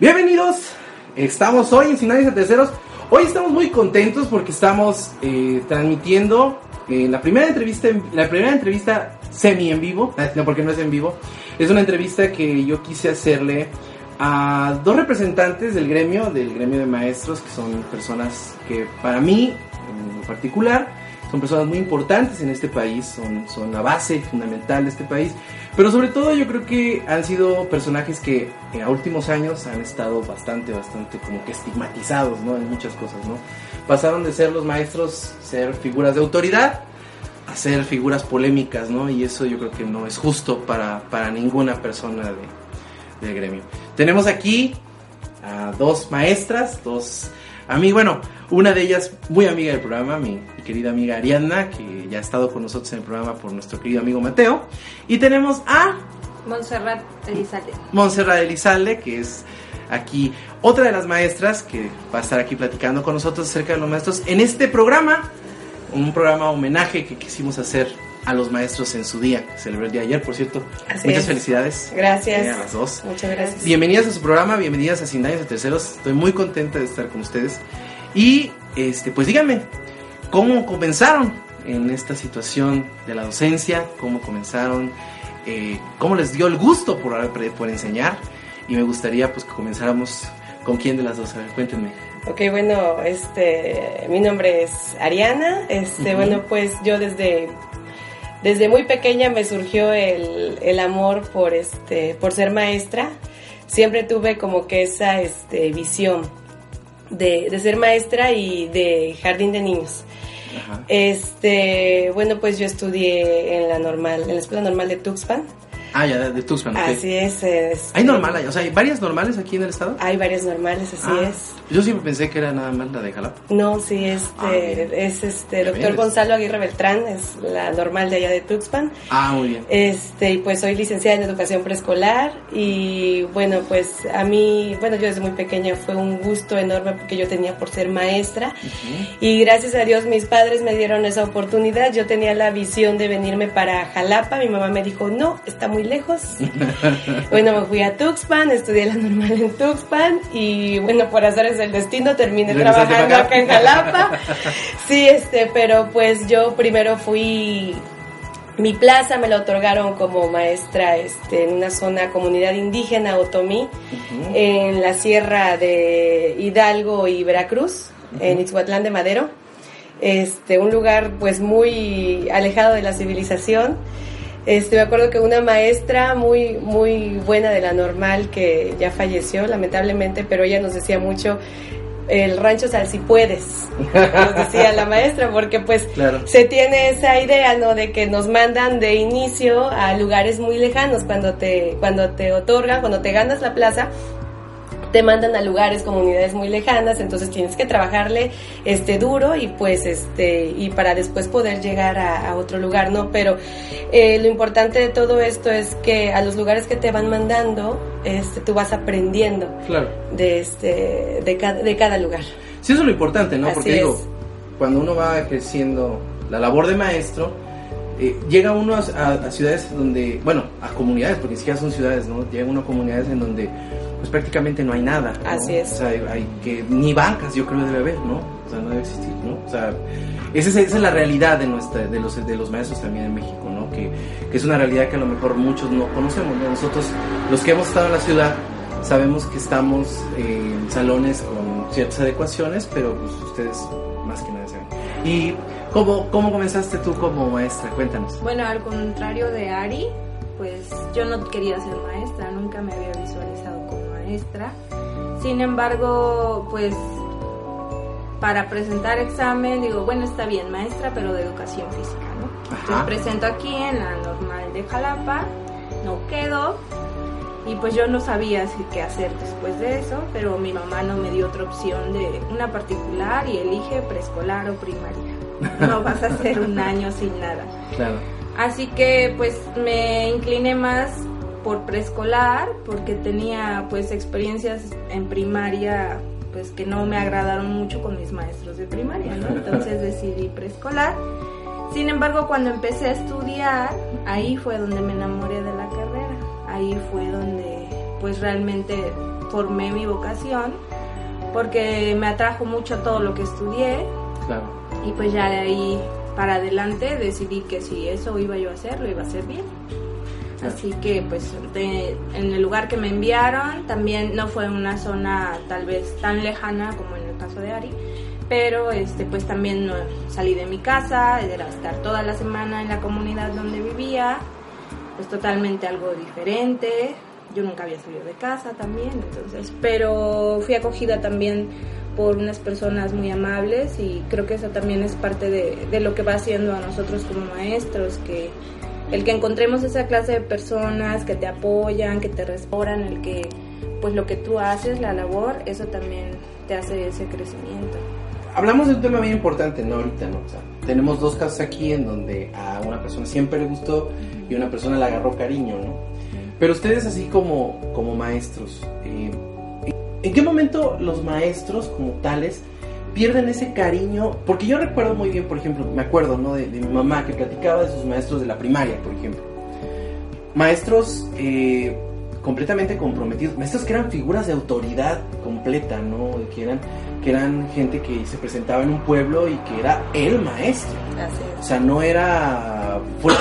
Bienvenidos, estamos hoy en Sinales de Terceros. Hoy estamos muy contentos porque estamos eh, transmitiendo eh, la primera entrevista, la primera entrevista semi en vivo, no porque no es en vivo, es una entrevista que yo quise hacerle a dos representantes del gremio, del gremio de maestros, que son personas que para mí en particular son personas muy importantes en este país, son, son la base fundamental de este país, pero sobre todo yo creo que han sido personajes que en últimos años han estado bastante, bastante como que estigmatizados, ¿no? En muchas cosas, ¿no? Pasaron de ser los maestros, ser figuras de autoridad, a ser figuras polémicas, ¿no? Y eso yo creo que no es justo para, para ninguna persona de, del gremio. Tenemos aquí a dos maestras, dos a mí, bueno, una de ellas muy amiga del programa, mi, querida amiga Ariadna, que ya ha estado con nosotros en el programa por nuestro querido amigo Mateo. Y tenemos a... Montserrat Elizalde. Montserrat Elizalde, que es aquí otra de las maestras que va a estar aquí platicando con nosotros acerca de los maestros en este programa, un programa homenaje que quisimos hacer a los maestros en su día, que celebró el día de ayer, por cierto. Muchas felicidades. Gracias. a las dos. Muchas gracias. Bienvenidas a su programa, bienvenidas a Sin Daños de Terceros. Estoy muy contenta de estar con ustedes. Y, este, pues díganme, ¿cómo comenzaron en esta situación de la docencia? ¿Cómo comenzaron? Eh, ¿Cómo les dio el gusto por, por enseñar? Y me gustaría, pues, que comenzáramos con quién de las dos. A ver, cuéntenme. Ok, bueno, este, mi nombre es Ariana. Este, bueno, pues yo desde desde muy pequeña me surgió el, el, amor por, este, por ser maestra. Siempre tuve como que esa este, visión de, de ser maestra y de jardín de niños. Este, bueno, pues yo estudié en la normal, en la escuela normal de Tuxpan. Ah, ya, de, Tuxpan. Así es. Este, ¿Hay normal, o sea, hay varias normales aquí en el estado? Hay varias normales, así ah, es. Yo siempre pensé que era nada más la de Jalapa. No, sí, este, ah, es este, doctor Gonzalo Aguirre Beltrán, es la normal de allá de Tuxpan. Ah, muy bien. Este, y pues soy licenciada en educación preescolar y bueno, pues a mí, bueno, yo desde muy pequeña fue un gusto enorme porque yo tenía por ser maestra y gracias a Dios mis padres me dieron esa oportunidad. Yo tenía la visión de venirme para Jalapa, mi mamá me dijo, no, está muy lejos. bueno, me fui a Tuxpan, estudié la normal en Tuxpan y bueno, por hacer el destino terminé trabajando acá. en Jalapa. sí, este, pero pues yo primero fui mi plaza me la otorgaron como maestra este, en una zona comunidad indígena otomí en la sierra de Hidalgo y Veracruz en Itzhuatlán de Madero. Este un lugar pues muy alejado de la civilización este, me acuerdo que una maestra muy, muy buena de la normal que ya falleció, lamentablemente, pero ella nos decía mucho, el rancho sal si puedes, nos decía la maestra, porque pues se tiene esa idea, ¿no? De que nos mandan de inicio a lugares muy lejanos cuando te, cuando te otorgan, cuando te ganas la plaza, te mandan a lugares, comunidades muy lejanas, entonces tienes que trabajarle este duro y pues este y para después poder llegar a, otro lugar, ¿no? Pero eh, lo importante de todo esto es que a los lugares que te van mandando, este, tú vas aprendiendo de este de cada, de cada lugar. Sí, eso es lo importante, ¿no? Porque digo, cuando uno va creciendo la labor de maestro, eh, llega uno a, ciudades donde, bueno, a comunidades, porque ni siquiera son ciudades, ¿no? Llega uno a comunidades en donde pues prácticamente no hay nada. Así es. O sea, hay que, ni bancas yo creo debe haber, ¿no? O sea, no debe existir, ¿no? O sea, esa es, la realidad de, nuestra, de, los, de los maestros también en México, ¿no? Que, que es una realidad que a lo mejor muchos no conocemos, ¿no? Nosotros, los que hemos estado en la ciudad, sabemos que estamos en salones con ciertas adecuaciones, pero pues ustedes más que nada saben. Y ¿Cómo, ¿Cómo comenzaste tú como maestra? Cuéntanos. Bueno, al contrario de Ari, pues yo no quería ser maestra, nunca me había visualizado como maestra. Sin embargo, pues para presentar examen digo, bueno, está bien, maestra, pero de educación física, ¿no? Entonces presento aquí en la normal de Jalapa, no quedo. Y pues yo no sabía qué hacer después de eso, pero mi mamá no me dio otra opción de una particular y elige preescolar o primaria. No vas a hacer un año sin nada. Claro. Así que pues me incliné más por preescolar porque tenía pues experiencias en primaria pues que no me agradaron mucho con mis maestros de primaria, ¿no? Entonces decidí preescolar. Sin embargo, cuando empecé a estudiar, ahí fue donde me enamoré de la carrera. Ahí fue donde pues realmente formé mi vocación porque me atrajo mucho todo lo que estudié. Claro. Y pues ya de ahí para adelante decidí que si eso iba yo a hacer, lo iba a hacer bien. Así que pues de- en el lugar que me enviaron también no fue una zona tal vez tan lejana como en el caso de Ari, pero este pues también no salí de mi casa, era estar toda la semana en la comunidad donde vivía, pues totalmente algo diferente. Yo nunca había salido de casa también, entonces, pero fui acogida también por unas personas muy amables y creo que eso también es parte de, de lo que va haciendo a nosotros como maestros, que el que encontremos esa clase de personas que te apoyan, que te restauran, el que pues lo que tú haces, la labor, eso también te hace ese crecimiento. Hablamos de un tema bien importante, ¿no? Ahorita, ¿no? O sea, tenemos dos casos aquí en donde a una persona siempre le gustó y una persona le agarró cariño, ¿no? Pero ustedes así como, como maestros, eh, ¿en qué momento los maestros como tales pierden ese cariño? Porque yo recuerdo muy bien, por ejemplo, me acuerdo, ¿no? De, mi mamá que platicaba de sus maestros de la primaria, por ejemplo. Maestros eh, completamente comprometidos, maestros que eran figuras de autoridad completa, ¿no? Que eran, que eran gente que se presentaba en un pueblo y que era el maestro. Así O sea, no era,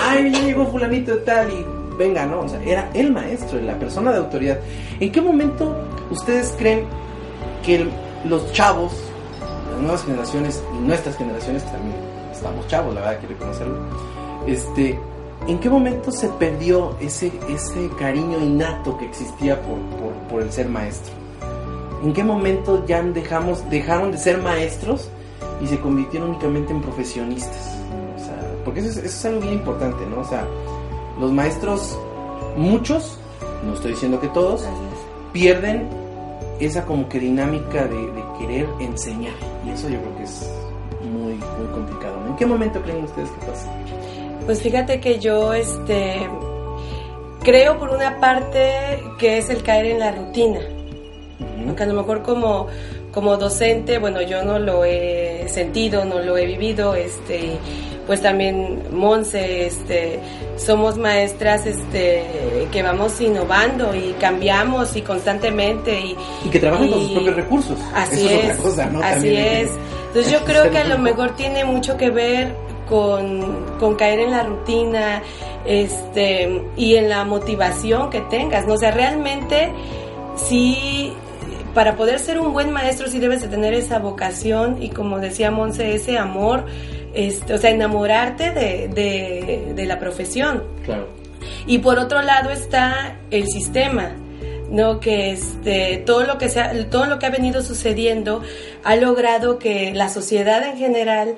ay, llegó fulanito de tal y venga, no, o sea, era el maestro, la persona de autoridad. ¿En qué momento ustedes creen que el- los chavos, las nuevas generaciones y nuestras generaciones, que también estamos chavos, la verdad, que reconocerlo, este, ¿en qué momento se perdió ese, ese cariño innato que existía por, por, por el ser maestro? ¿En qué momento ya dejamos, dejaron de ser maestros y se convirtieron únicamente en profesionistas? O sea, porque eso es, eso es algo bien importante, ¿no? O sea, los maestros, muchos, no estoy diciendo que todos, pierden esa como que dinámica de, de querer enseñar. Y eso yo creo que es muy, muy complicado. ¿no? ¿En qué momento creen ustedes que pasa? Pues fíjate que yo este creo por una parte que es el caer en la rutina. Aunque a lo mejor como, como docente, bueno, yo no lo he sentido, no lo he vivido, este, pues también Monse, este, somos maestras, este, que vamos innovando y cambiamos y constantemente y, Y que trabajan con sus propios recursos. Así Eso es, otra cosa, ¿no? así También hay que- es. Entonces yo creo que a lo mejor tiene mucho que ver con, con caer en la rutina este, y en la motivación que tengas. ¿no? O sea, realmente sí, para poder ser un buen maestro sí debes de tener esa vocación y como decía Monse, ese amor, este, o sea, enamorarte de, de, de la profesión. Claro. Y por otro lado está el sistema, ¿no? Que este, todo lo que se ha- todo lo que ha venido sucediendo ha logrado que la sociedad en general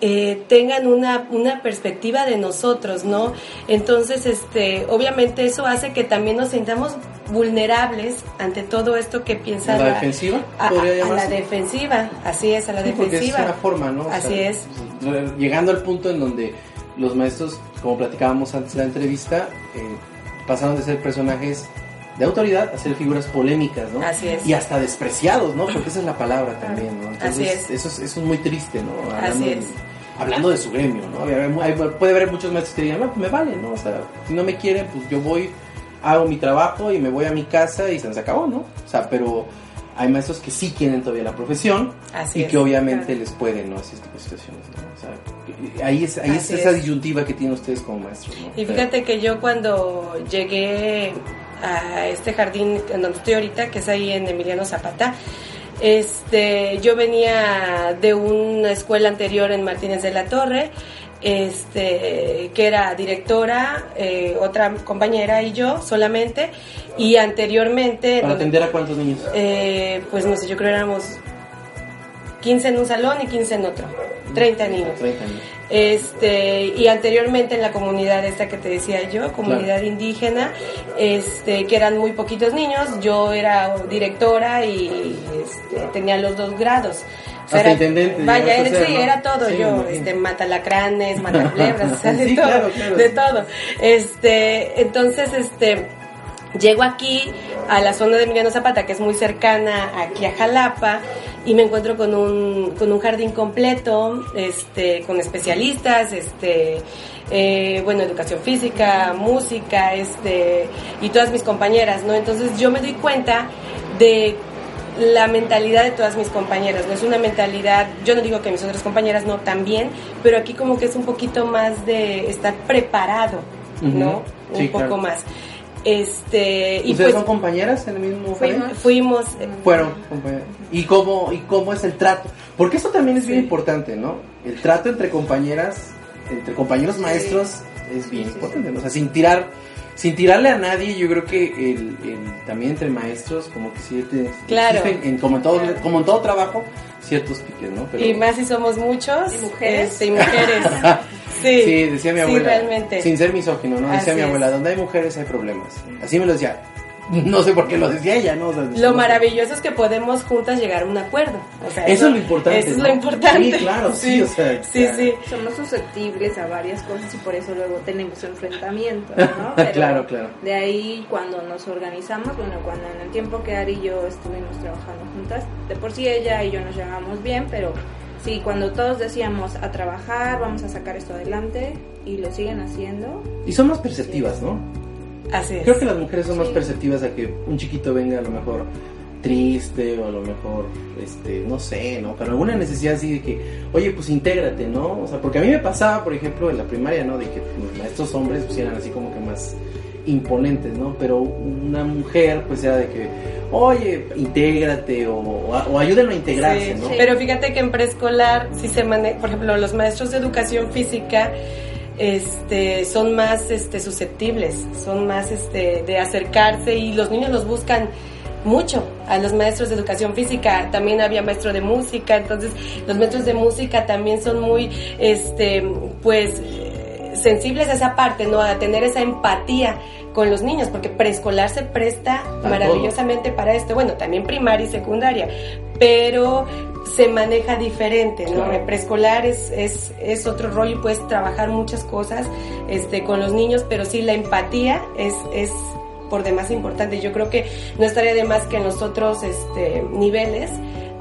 eh, tengan una, una perspectiva de nosotros, ¿no? Entonces, este, obviamente eso hace que también nos sintamos vulnerables ante todo esto que piensa ¿A la defensiva? a, a- ¿Podría a la defensiva, así es, a la Sí, porque es defensiva. una forma, ¿no? O Así sea, es. pues, Llegando al punto en donde los maestros, como platicábamos antes de la entrevista, eh, pasaron de ser personajes de autoridad a ser figuras polémicas, ¿no? Así es. Y hasta despreciados, ¿no? Porque esa es la palabra también, ¿no? Así es. Eso es, eso es muy triste, ¿no? Así de- es. Hablando de su gremio, ¿no? Hay- puede haber muchos maestros que digan, no, pues me vale, ¿no? O sea, si no me quieren, pues yo voy, hago mi trabajo y me voy a mi casa y se nos acabó, ¿no? O sea, pero hay maestros que sí quieren todavía la profesión Así y es. que obviamente Claro. les pueden, ¿no? Así tipo de situaciones, ¿no? O sea, ahí es, ahí es esa es. disyuntiva que tienen ustedes como maestros, ¿no? Y fíjate que yo cuando llegué a este jardín en donde estoy ahorita, que es ahí en Emiliano Zapata, este, yo venía de una escuela anterior en Martínez de la Torre, este, que era directora, eh, otra compañera y yo solamente, y anteriormente, Para atender a cuántos niños. eh, pues no sé, yo creo que éramos 15 en un salón y 15 en otro. 30 niños. 30 niños. Este, y anteriormente en la comunidad esta que te decía yo, comunidad indígena, este, que eran muy poquitos niños, yo era directora y este, tenía los dos grados. O era- Vaya, era, ser, sí, ¿no? era todo Sí, yo, este, matalacranes, mataculebras, o sea, de Sí, todo, claro, claro. de todo. Este, entonces, este, llego aquí a la zona de Emiliano Zapata, que es muy cercana aquí a Jalapa, y me encuentro con un, con un jardín completo, este, con especialistas, este, eh, bueno, educación física, música, este, y todas mis compañeras, ¿no? Entonces yo me doy cuenta de la mentalidad de todas mis compañeras, no es una mentalidad, yo no digo que mis otras compañeras no también, pero aquí como que es un poquito más de estar preparado, ¿no? Un Sí, poco claro. más. Este, y ¿Ustedes pues son compañeras en el mismo fuimos, fuimos eh, Fueron compañeras. ¿Y cómo, ¿Y cómo es el trato? Porque eso también es bien importante, ¿no? El trato entre compañeras, entre compañeros maestros, es bien importante. ¿no? O sea, sin tirar, sin tirarle a nadie, yo creo que el, el- también entre maestros, como que sí te Claro. existen, en, como, en todo, como en todo trabajo, ciertos piques, ¿no? Pero- y más si somos muchos. ¿Y mujeres? este, y mujeres. sí, Sí, decía mi sí, abuela. realmente. Sin ser misógino, ¿no? Decía Así mi es. abuela, donde hay mujeres hay problemas. Así me lo decía. No sé por qué lo decía ella, ¿no? O sea, Lo maravilloso es que podemos juntas llegar a un acuerdo. O sea, Eso es lo importante, Eso es ¿no? lo importante. Sí, claro, sí, o sea, sí, claro. sí. Somos susceptibles a varias cosas y por eso luego tenemos enfrentamientos, ¿no? Pero Claro, claro. De ahí cuando nos organizamos, bueno, cuando en el tiempo que Ari y yo estuvimos trabajando juntas, de por sí ella y yo nos llevamos bien, pero sí, cuando todos decíamos a trabajar, vamos a sacar esto adelante y lo siguen haciendo, Y son más perceptivas, ¿no? Así es. Creo que las mujeres son más perceptivas a que un chiquito venga a lo mejor triste o a lo mejor, este, no sé, ¿no? Pero alguna necesidad así de que, oye, pues intégrate, ¿no? O sea, porque a mí me pasaba, por ejemplo, en la primaria, ¿no? De que los maestros hombres pues eran así como que más imponentes, ¿no? Pero una mujer pues era de que, oye, intégrate o, ayúdenlo a integrarse, Sí, ¿no? sí. Pero fíjate que en preescolar sí se maneja, por ejemplo, los maestros de educación física este, son más este, susceptibles, son más este, de acercarse y los niños los buscan mucho a los maestros de educación física. También había maestro de música, entonces los maestros de música también son muy, este, pues, sensibles a esa parte, ¿no? A tener esa empatía con los niños, porque preescolar se presta maravillosamente para esto. Bueno, también primaria y secundaria, pero se maneja diferente, ¿no? Claro. Preescolar es, es, es otro rollo y puedes trabajar muchas cosas este, con los niños, pero sí la empatía es, es por demás importante. Yo creo que no estaría de más que en los otros este, niveles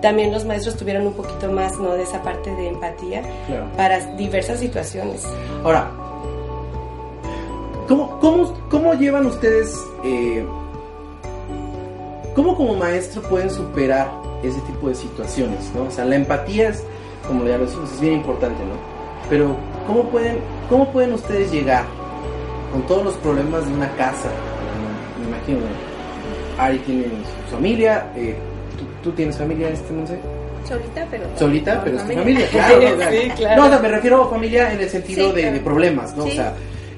también los maestros tuvieran un poquito más ¿no? de esa parte de empatía Claro. para diversas situaciones. Ahora, ¿cómo, cómo, cómo llevan ustedes, eh, cómo como maestro pueden superar ese tipo de situaciones, ¿no? O sea, la empatía es, como ya lo decimos, es bien importante, ¿no? Pero, ¿cómo pueden, cómo pueden ustedes llegar con todos los problemas de una casa? Me imagino, ¿no? Ari tiene su familia, eh, ¿tú, tú tienes familia en este, no sé? solita, pero... solita, pero es tu familia. claro. Sí, ¿no? O sea, sí, claro. No, o sea, me refiero a familia en el sentido Sí, de, claro. de problemas, ¿no? O Sí. sea,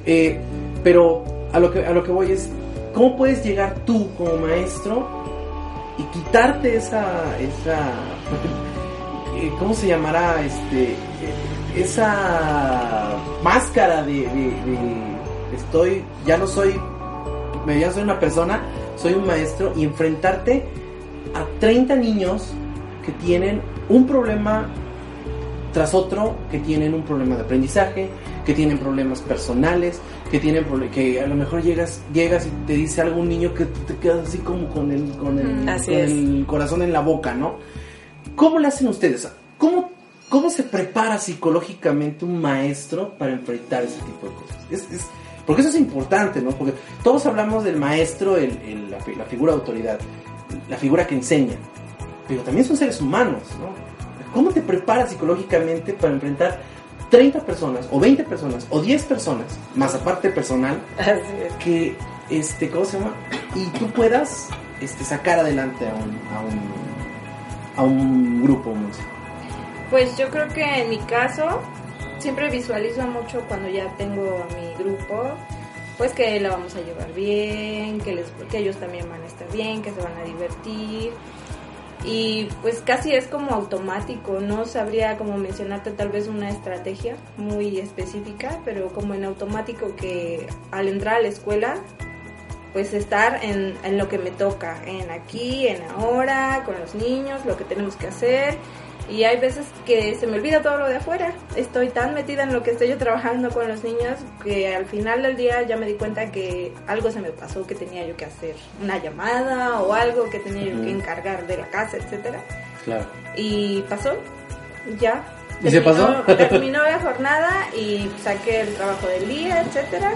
eh, pero a lo que a lo que voy es, ¿cómo puedes llegar tú como maestro y quitarte esa esa eh, ¿cómo se llamará este esa máscara de, de- estoy ya no soy ya soy una persona, soy un maestro y enfrentarte a 30 niños que tienen un problema tras otro, que tienen un problema de aprendizaje, que tienen problemas personales, que tienen que a lo mejor llegas llegas y te dice algún niño que te quedas así como con el con el, Mm. Así con el corazón en la boca, ¿no? ¿Cómo lo hacen ustedes? ¿Cómo cómo se prepara psicológicamente un maestro para enfrentar ese tipo de cosas? Es, es- porque eso es importante, ¿no? Porque todos hablamos del maestro, el- el- la, la figura de autoridad, la figura que enseña, pero también son seres humanos, ¿no? ¿Cómo te preparas psicológicamente para enfrentar 30 personas, o 20 personas, o 10 personas, más aparte personal, Así es. que, este, ¿cómo se llama? Y tú puedas este, sacar adelante a un, a un, a un grupo musical. Pues yo creo que en mi caso siempre visualizo mucho cuando ya tengo a mi grupo, pues que la vamos a llevar bien, que, les, que ellos también van a estar bien, que se van a divertir. Y pues casi es como automático, no sabría como mencionarte tal vez una estrategia muy específica, pero como en automático que al entrar a la escuela pues estar en, en lo que me toca, en aquí, en ahora, con los niños, lo que tenemos que hacer y hay veces que se me olvida todo lo de afuera. Estoy tan metida en lo que estoy yo trabajando con los niños que al final del día ya me di cuenta que algo se me pasó, que tenía yo que hacer una llamada o algo que tenía yo que encargar de la casa, etcétera. Claro. Y pasó, ya. ¿Y se pasó? terminó la jornada y saqué el trabajo del día, etcétera.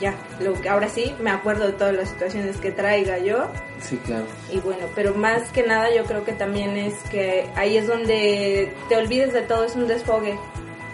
Ya, lo, ahora sí me acuerdo de todas las situaciones que traiga yo Sí, claro. y bueno, pero más que nada yo creo que también es que ahí es donde te olvides de todo, es un desfogue.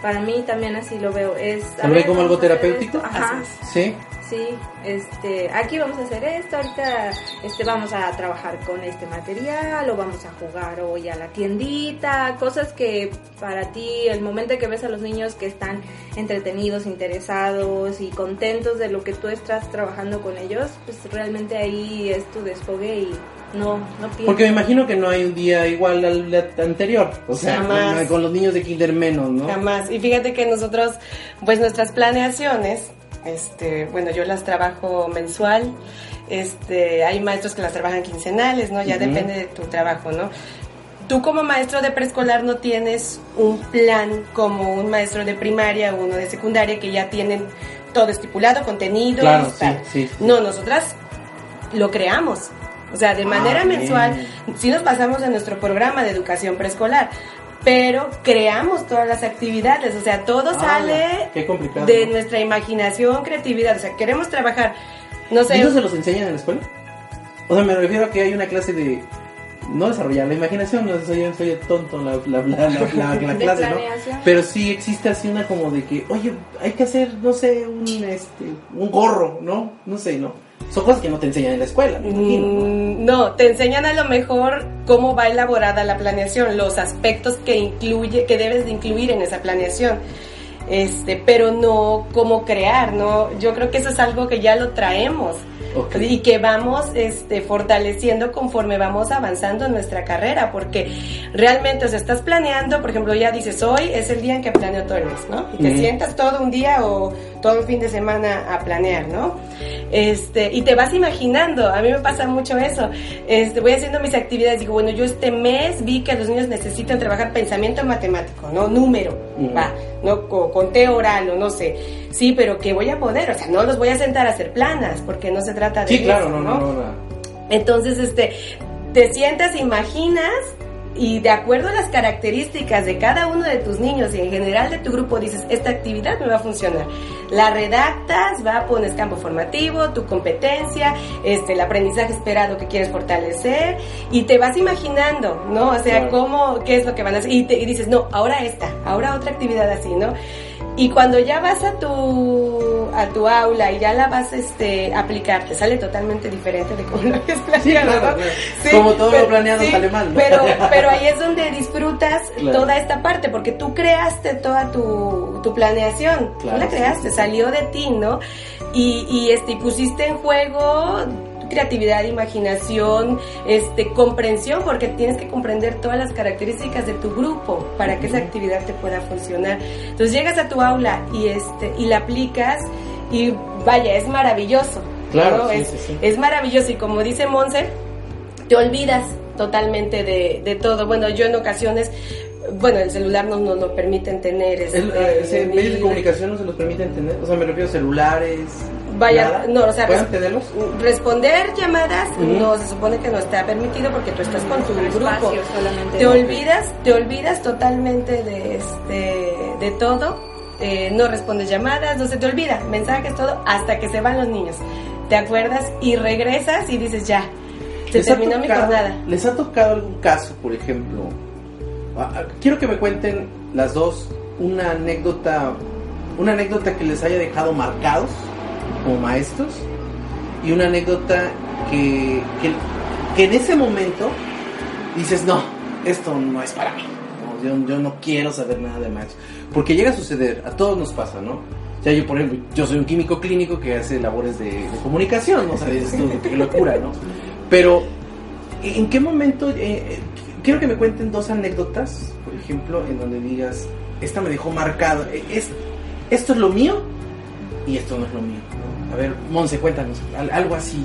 Para mí también así lo veo. Es, ¿Lo ve como algo terapéutico? Ajá, Sí. Sí. Este, aquí vamos a hacer esto, ahorita este, vamos a trabajar con este material o vamos a jugar hoy a la tiendita, cosas que para ti, el momento que ves a los niños que están entretenidos, interesados y contentos de lo que tú estás trabajando con ellos, pues realmente ahí es tu desfogue y no, no piensas. Porque me imagino que no hay un día igual al anterior. O sea, Jamás. con, con los niños de kinder menos, ¿no? Jamás. Y fíjate que nosotros, pues nuestras planeaciones, este, bueno, yo las trabajo mensual. Este, hay maestros que las trabajan quincenales, ¿no? Ya depende de tu trabajo, ¿no? Tú como maestro de preescolar no tienes un plan como un maestro de primaria o uno de secundaria que ya tienen todo estipulado, contenido. Claro, sí, sí. No, nosotras lo creamos. O sea, de manera Ah, bien. mensual, sí nos pasamos en nuestro programa de educación preescolar, pero creamos todas las actividades, o sea, todo Ah, sale de nuestra imaginación, creatividad, o sea, queremos trabajar, no sé, ¿Y eso se los enseñan en la escuela? O sea, me refiero a que hay una clase de... No desarrollar la imaginación, no soy, soy tonto la, la, la, clase, ¿no? Pero sí existe así una como de que, oye, hay que hacer, no sé, un, este, un gorro, ¿no? No sé, ¿no? Son cosas que no te enseñan en la escuela, me imagino, ¿no? Mm, No, te enseñan a lo mejor cómo va elaborada la planeación, los aspectos que incluye, que debes de incluir en esa planeación. Este, pero no cómo crear, ¿no? Yo creo que eso es algo que ya lo traemos. Y que vamos este, fortaleciendo conforme vamos avanzando en nuestra carrera, porque realmente, o sea, estás planeando, por ejemplo, ya dices, hoy es el día en que planeo todo el mes, ¿no? Y te sientas todo un día o todo el fin de semana a planear, ¿no? Este, y te vas imaginando, a mí me pasa mucho eso, este, voy haciendo mis actividades, digo, bueno, yo este mes vi que los niños necesitan trabajar pensamiento matemático, ¿no? Número, va, ¿no? Co- Conteo oral o no sé, sí, pero que voy a poder, o sea, no los voy a sentar a hacer planas, porque no se trata de Sí, claro, eso, no, no, no, no. entonces, este, te sientas, imaginas y de acuerdo a las características de cada uno de tus niños y en general de tu grupo dices, esta actividad me va a funcionar. La redactas, va, pones campo formativo, tu competencia, este, el aprendizaje esperado que quieres fortalecer y te vas imaginando, ¿no? O sea, Claro. cómo, qué es lo que van a hacer y, te- y dices, no, ahora esta, ahora otra actividad así, ¿no? Y cuando ya vas a tu a tu aula y ya la vas este a aplicar, te sale totalmente diferente de cómo lo habías planeado. Como todo lo planeado sale mal, ¿no? Pero, pero ahí es donde disfrutas Claro. toda esta parte, porque tú creaste toda tu, tu planeación. Claro, tú la sí, creaste, sí. salió de ti, ¿no? Y, y este y pusiste en juego creatividad, imaginación, este, comprensión, porque tienes que comprender todas las características de tu grupo para que esa actividad te pueda funcionar. Entonces llegas a tu aula y este y la aplicas y vaya, es maravilloso. Claro, ¿no? sí, es, sí, sí. es maravilloso y como dice Monse, te olvidas totalmente de, de todo. Bueno, yo en ocasiones, bueno, el celular no nos lo permiten tener. El, este, eh, medios de comunicación no se los permiten tener, o sea, me refiero a celulares. Vaya, nada. no, o sea, ¿Pueden res- tenerlos? responder llamadas no se supone que no está permitido porque tú estás con tu grupo. Espacio solamente. Te olvidas, te olvidas totalmente de este, de todo. eh, no respondes llamadas, no se te olvida, mensajes, todo, hasta que se van los niños. Te acuerdas y regresas y dices ya, se ¿Les ha terminó mi tocado- jornada. ¿Les ha tocado algún caso, por ejemplo? Quiero que me cuenten las dos una anécdota, una anécdota que les haya dejado marcados como maestros y una anécdota que, que, en ese momento dices, no, esto no es para mí. Yo, yo no quiero saber nada de maestros. Porque llega a suceder, a todos nos pasa, ¿no? O yo, por ejemplo, yo soy un químico clínico que hace labores de, comunicación, ¿no? O sea, tú, qué locura, ¿no? Pero ¿En qué momento? eh, quiero que me cuenten dos anécdotas, por ejemplo, en donde digas, esta me dejó marcado, es, esto es lo mío y esto no es lo mío. A ver, Monse, cuéntanos, al- algo así.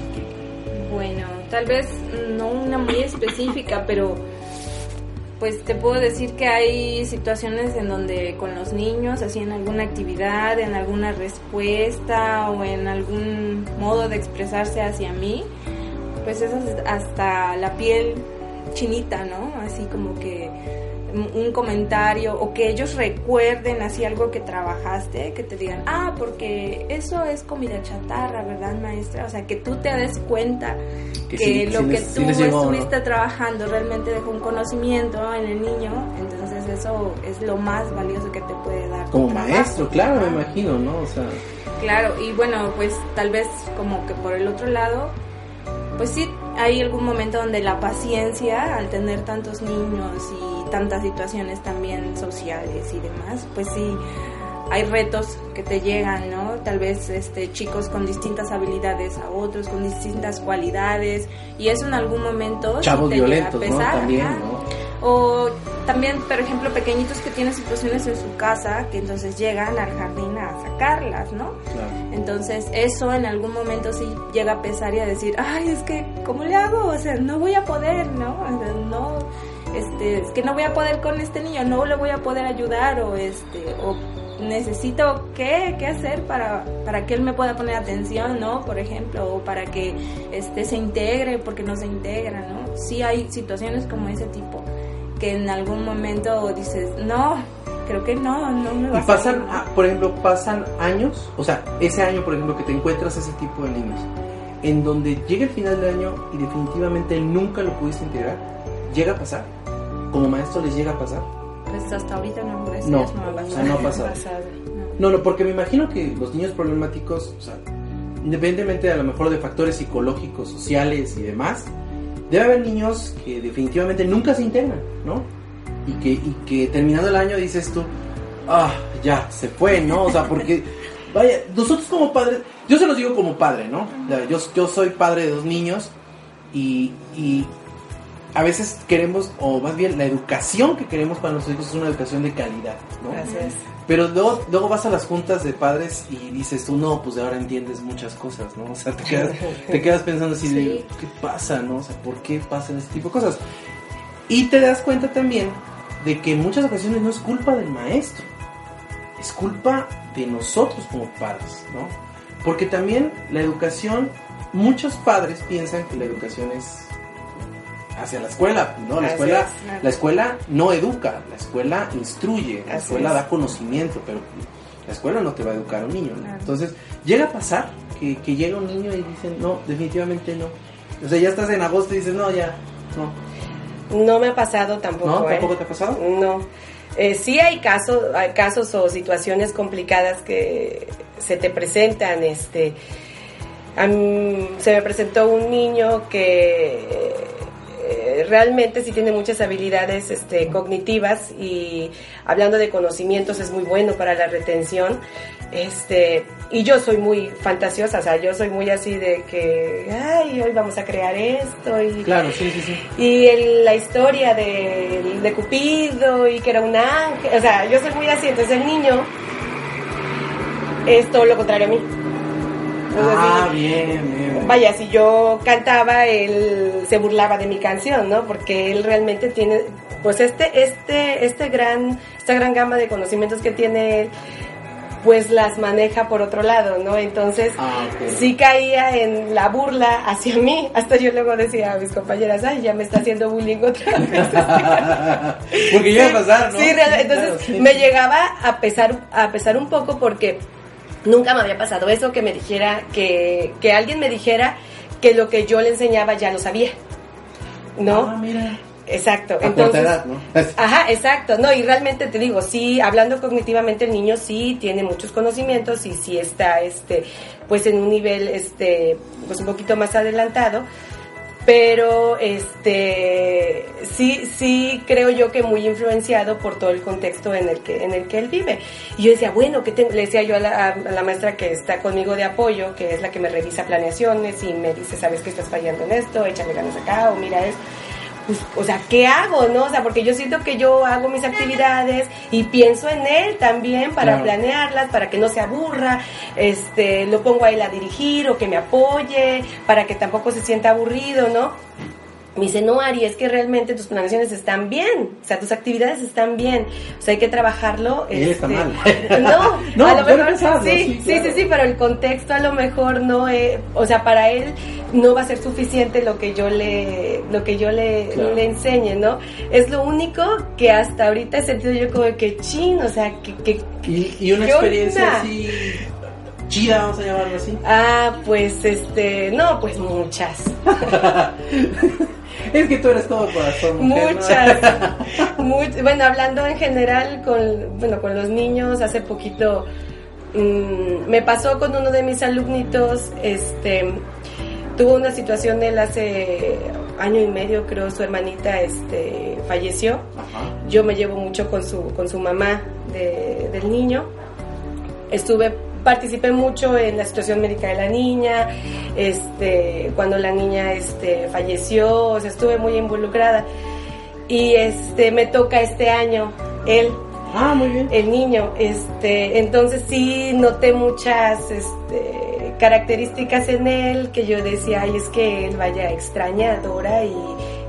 Bueno, tal vez no una muy específica, pero pues te puedo decir que hay situaciones en donde con los niños, así en alguna actividad, en alguna respuesta o en algún modo de expresarse hacia mí, pues es hasta la piel chinita, ¿no? Así como que un comentario o que ellos recuerden así algo que trabajaste, que te digan, ah, porque eso es comida chatarra, ¿verdad, maestra? O sea, que tú te des cuenta Que que, sí, lo sí que sí tú llegó, ¿no? estuviste trabajando realmente dejó un conocimiento en el niño, entonces eso es lo más valioso que te puede dar. Como trabajo. maestro, claro, me imagino, ¿no? O sea, Claro, y bueno, pues tal vez como que por el otro lado, pues sí, hay algún momento donde la paciencia, al tener tantos niños y tantas situaciones también sociales y demás, pues sí, hay retos que te llegan, ¿no? Tal vez este, chicos con distintas habilidades a otros, con distintas cualidades, y eso en algún momento... chavos te pesar, También, ajá. ¿no? O también, por ejemplo, pequeñitos que tienen situaciones en su casa que entonces llegan al jardín a sacarlas, ¿no? Claro. Entonces eso en algún momento sí llega a pesar y a decir, ay, es que, ¿cómo le hago? O sea, no voy a poder, ¿no? O sea, no, este, es que no voy a poder con este niño, no le voy a poder ayudar o este, o necesito qué, qué hacer para, para que él me pueda poner atención, ¿no? Por ejemplo, o para que este, se integre porque no se integra, ¿no? Sí hay situaciones como ese tipo que en algún momento dices, no, creo que no, no me va Y a pasan, salir". ah, por ejemplo, pasan años, o sea, ese año, por ejemplo, que te encuentras ese tipo de niños, en donde llega el final del año y definitivamente nunca lo pudiste integrar, llega a pasar. Como maestro les llega a pasar. Pues hasta ahorita no, gracias, No, no, o sea, no ha pasado. No, no, porque me imagino que los niños problemáticos, o sea, independientemente a lo mejor de factores psicológicos, sociales y demás, debe haber niños que definitivamente nunca se integran, ¿no? Y que, y que terminando el año dices tú, ah, ya, se fue, ¿no? O sea, porque, vaya, nosotros como padres, yo se los digo como padre, ¿no? Yo, yo soy padre de dos niños y, y a veces queremos, o más bien la educación que queremos para nuestros hijos es una educación de calidad, ¿no? Gracias. Pero luego, luego vas a las juntas de padres y dices tú, no, pues de ahora entiendes muchas cosas, ¿no? O sea, te quedas, te quedas pensando así de, Sí. ¿qué pasa, no? O sea, ¿por qué pasan este tipo de cosas? Y te das cuenta también de que en muchas ocasiones no es culpa del maestro, es culpa de nosotros como padres, ¿no? Porque también la educación, muchos padres piensan que la educación es hacia la escuela, ¿no? La escuela, es. la escuela no educa, la escuela instruye, la Así escuela es. da conocimiento, pero la escuela no te va a educar a un niño, ¿no? Claro. Entonces, llega a pasar que, que llega un niño y dicen, no, definitivamente no. O sea, ya estás en agosto y dices, no, ya, no. No me ha pasado tampoco. ¿No? ¿eh? ¿Tampoco te ha pasado? No. Eh, sí hay casos, hay casos o situaciones complicadas que se te presentan. Este, a mí se me presentó un niño que eh, realmente sí tiene muchas habilidades este, cognitivas y hablando de conocimientos es muy bueno para la retención. Este, y yo soy muy fantasiosa, o sea, yo soy muy así de que, ay, hoy vamos a crear esto y Claro, sí, sí, sí. y el- la historia de, de Cupido y que era un ángel, o sea, yo soy muy así, entonces el niño es todo lo contrario a mí. Ah, bien, bien. Vaya, si yo cantaba, él se burlaba de mi canción, ¿no? Porque él realmente tiene, pues este, este, este gran, esta gran gama de conocimientos que tiene él, pues las maneja por otro lado, ¿no? Entonces, Ah, sí caía en la burla hacia mí. Hasta yo luego decía a mis compañeras, ay, ya me está haciendo bullying otra vez. Porque llega a pasar, ¿no? Sí, entonces Claro, sí. me llegaba a pesar, a pesar un poco porque nunca me había pasado eso, que me dijera, que, que alguien me dijera que lo que yo le enseñaba ya lo sabía. ¿No? Ah, mira. Exacto. A Entonces, edad, ¿no? Ajá, exacto. No, y realmente te digo, sí, hablando cognitivamente el niño sí tiene muchos conocimientos y sí está este pues en un nivel este pues un poquito más adelantado, pero este sí sí creo yo que muy influenciado por todo el contexto en el que en el que él vive. Y yo decía bueno que le decía yo a la, a la, maestra que está conmigo de apoyo que es la que me revisa planeaciones y me dice sabes que estás fallando en esto échale ganas acá o mira esto pues, o sea, ¿qué hago, no? O sea, porque yo siento que yo hago mis actividades y pienso en él también para planearlas, para que no se aburra, este, lo pongo a él a dirigir o que me apoye, para que tampoco se sienta aburrido, ¿no? Me dice, no, Ari, es que realmente tus planeaciones están bien, o sea, tus actividades están bien, o sea, hay que trabajarlo. Y está este, mal. No, no, a lo mejor sí, sí, sí, claro. sí, sí, pero el contexto a lo mejor no, es, o sea, para él no va a ser suficiente lo que yo le, lo que yo le, Claro. le enseñe, ¿no? Es lo único que hasta ahorita he sentido yo como que chin, o sea, que, que Y, y una ¿Qué experiencia onda? así chida, vamos a llamarlo así. ah, pues este, no, pues muchas. es que tú eres todo corazón. mujer, ¿no? Muchas, much- bueno, hablando en general con, bueno, con los niños, hace poquito mm, me pasó con uno de mis alumnitos, este, tuvo una situación él hace año y medio, creo, su hermanita, este, falleció. Ajá. Yo me llevo mucho con su, con su mamá de- del niño. Estuve, participé mucho en la situación médica de la niña, este, cuando la niña este, falleció, o sea, estuve muy involucrada. Y este, me toca este año, él, Ah, muy bien. el niño, este, entonces sí noté muchas este, características en él que yo decía, ay, es que él vaya extraña, adora y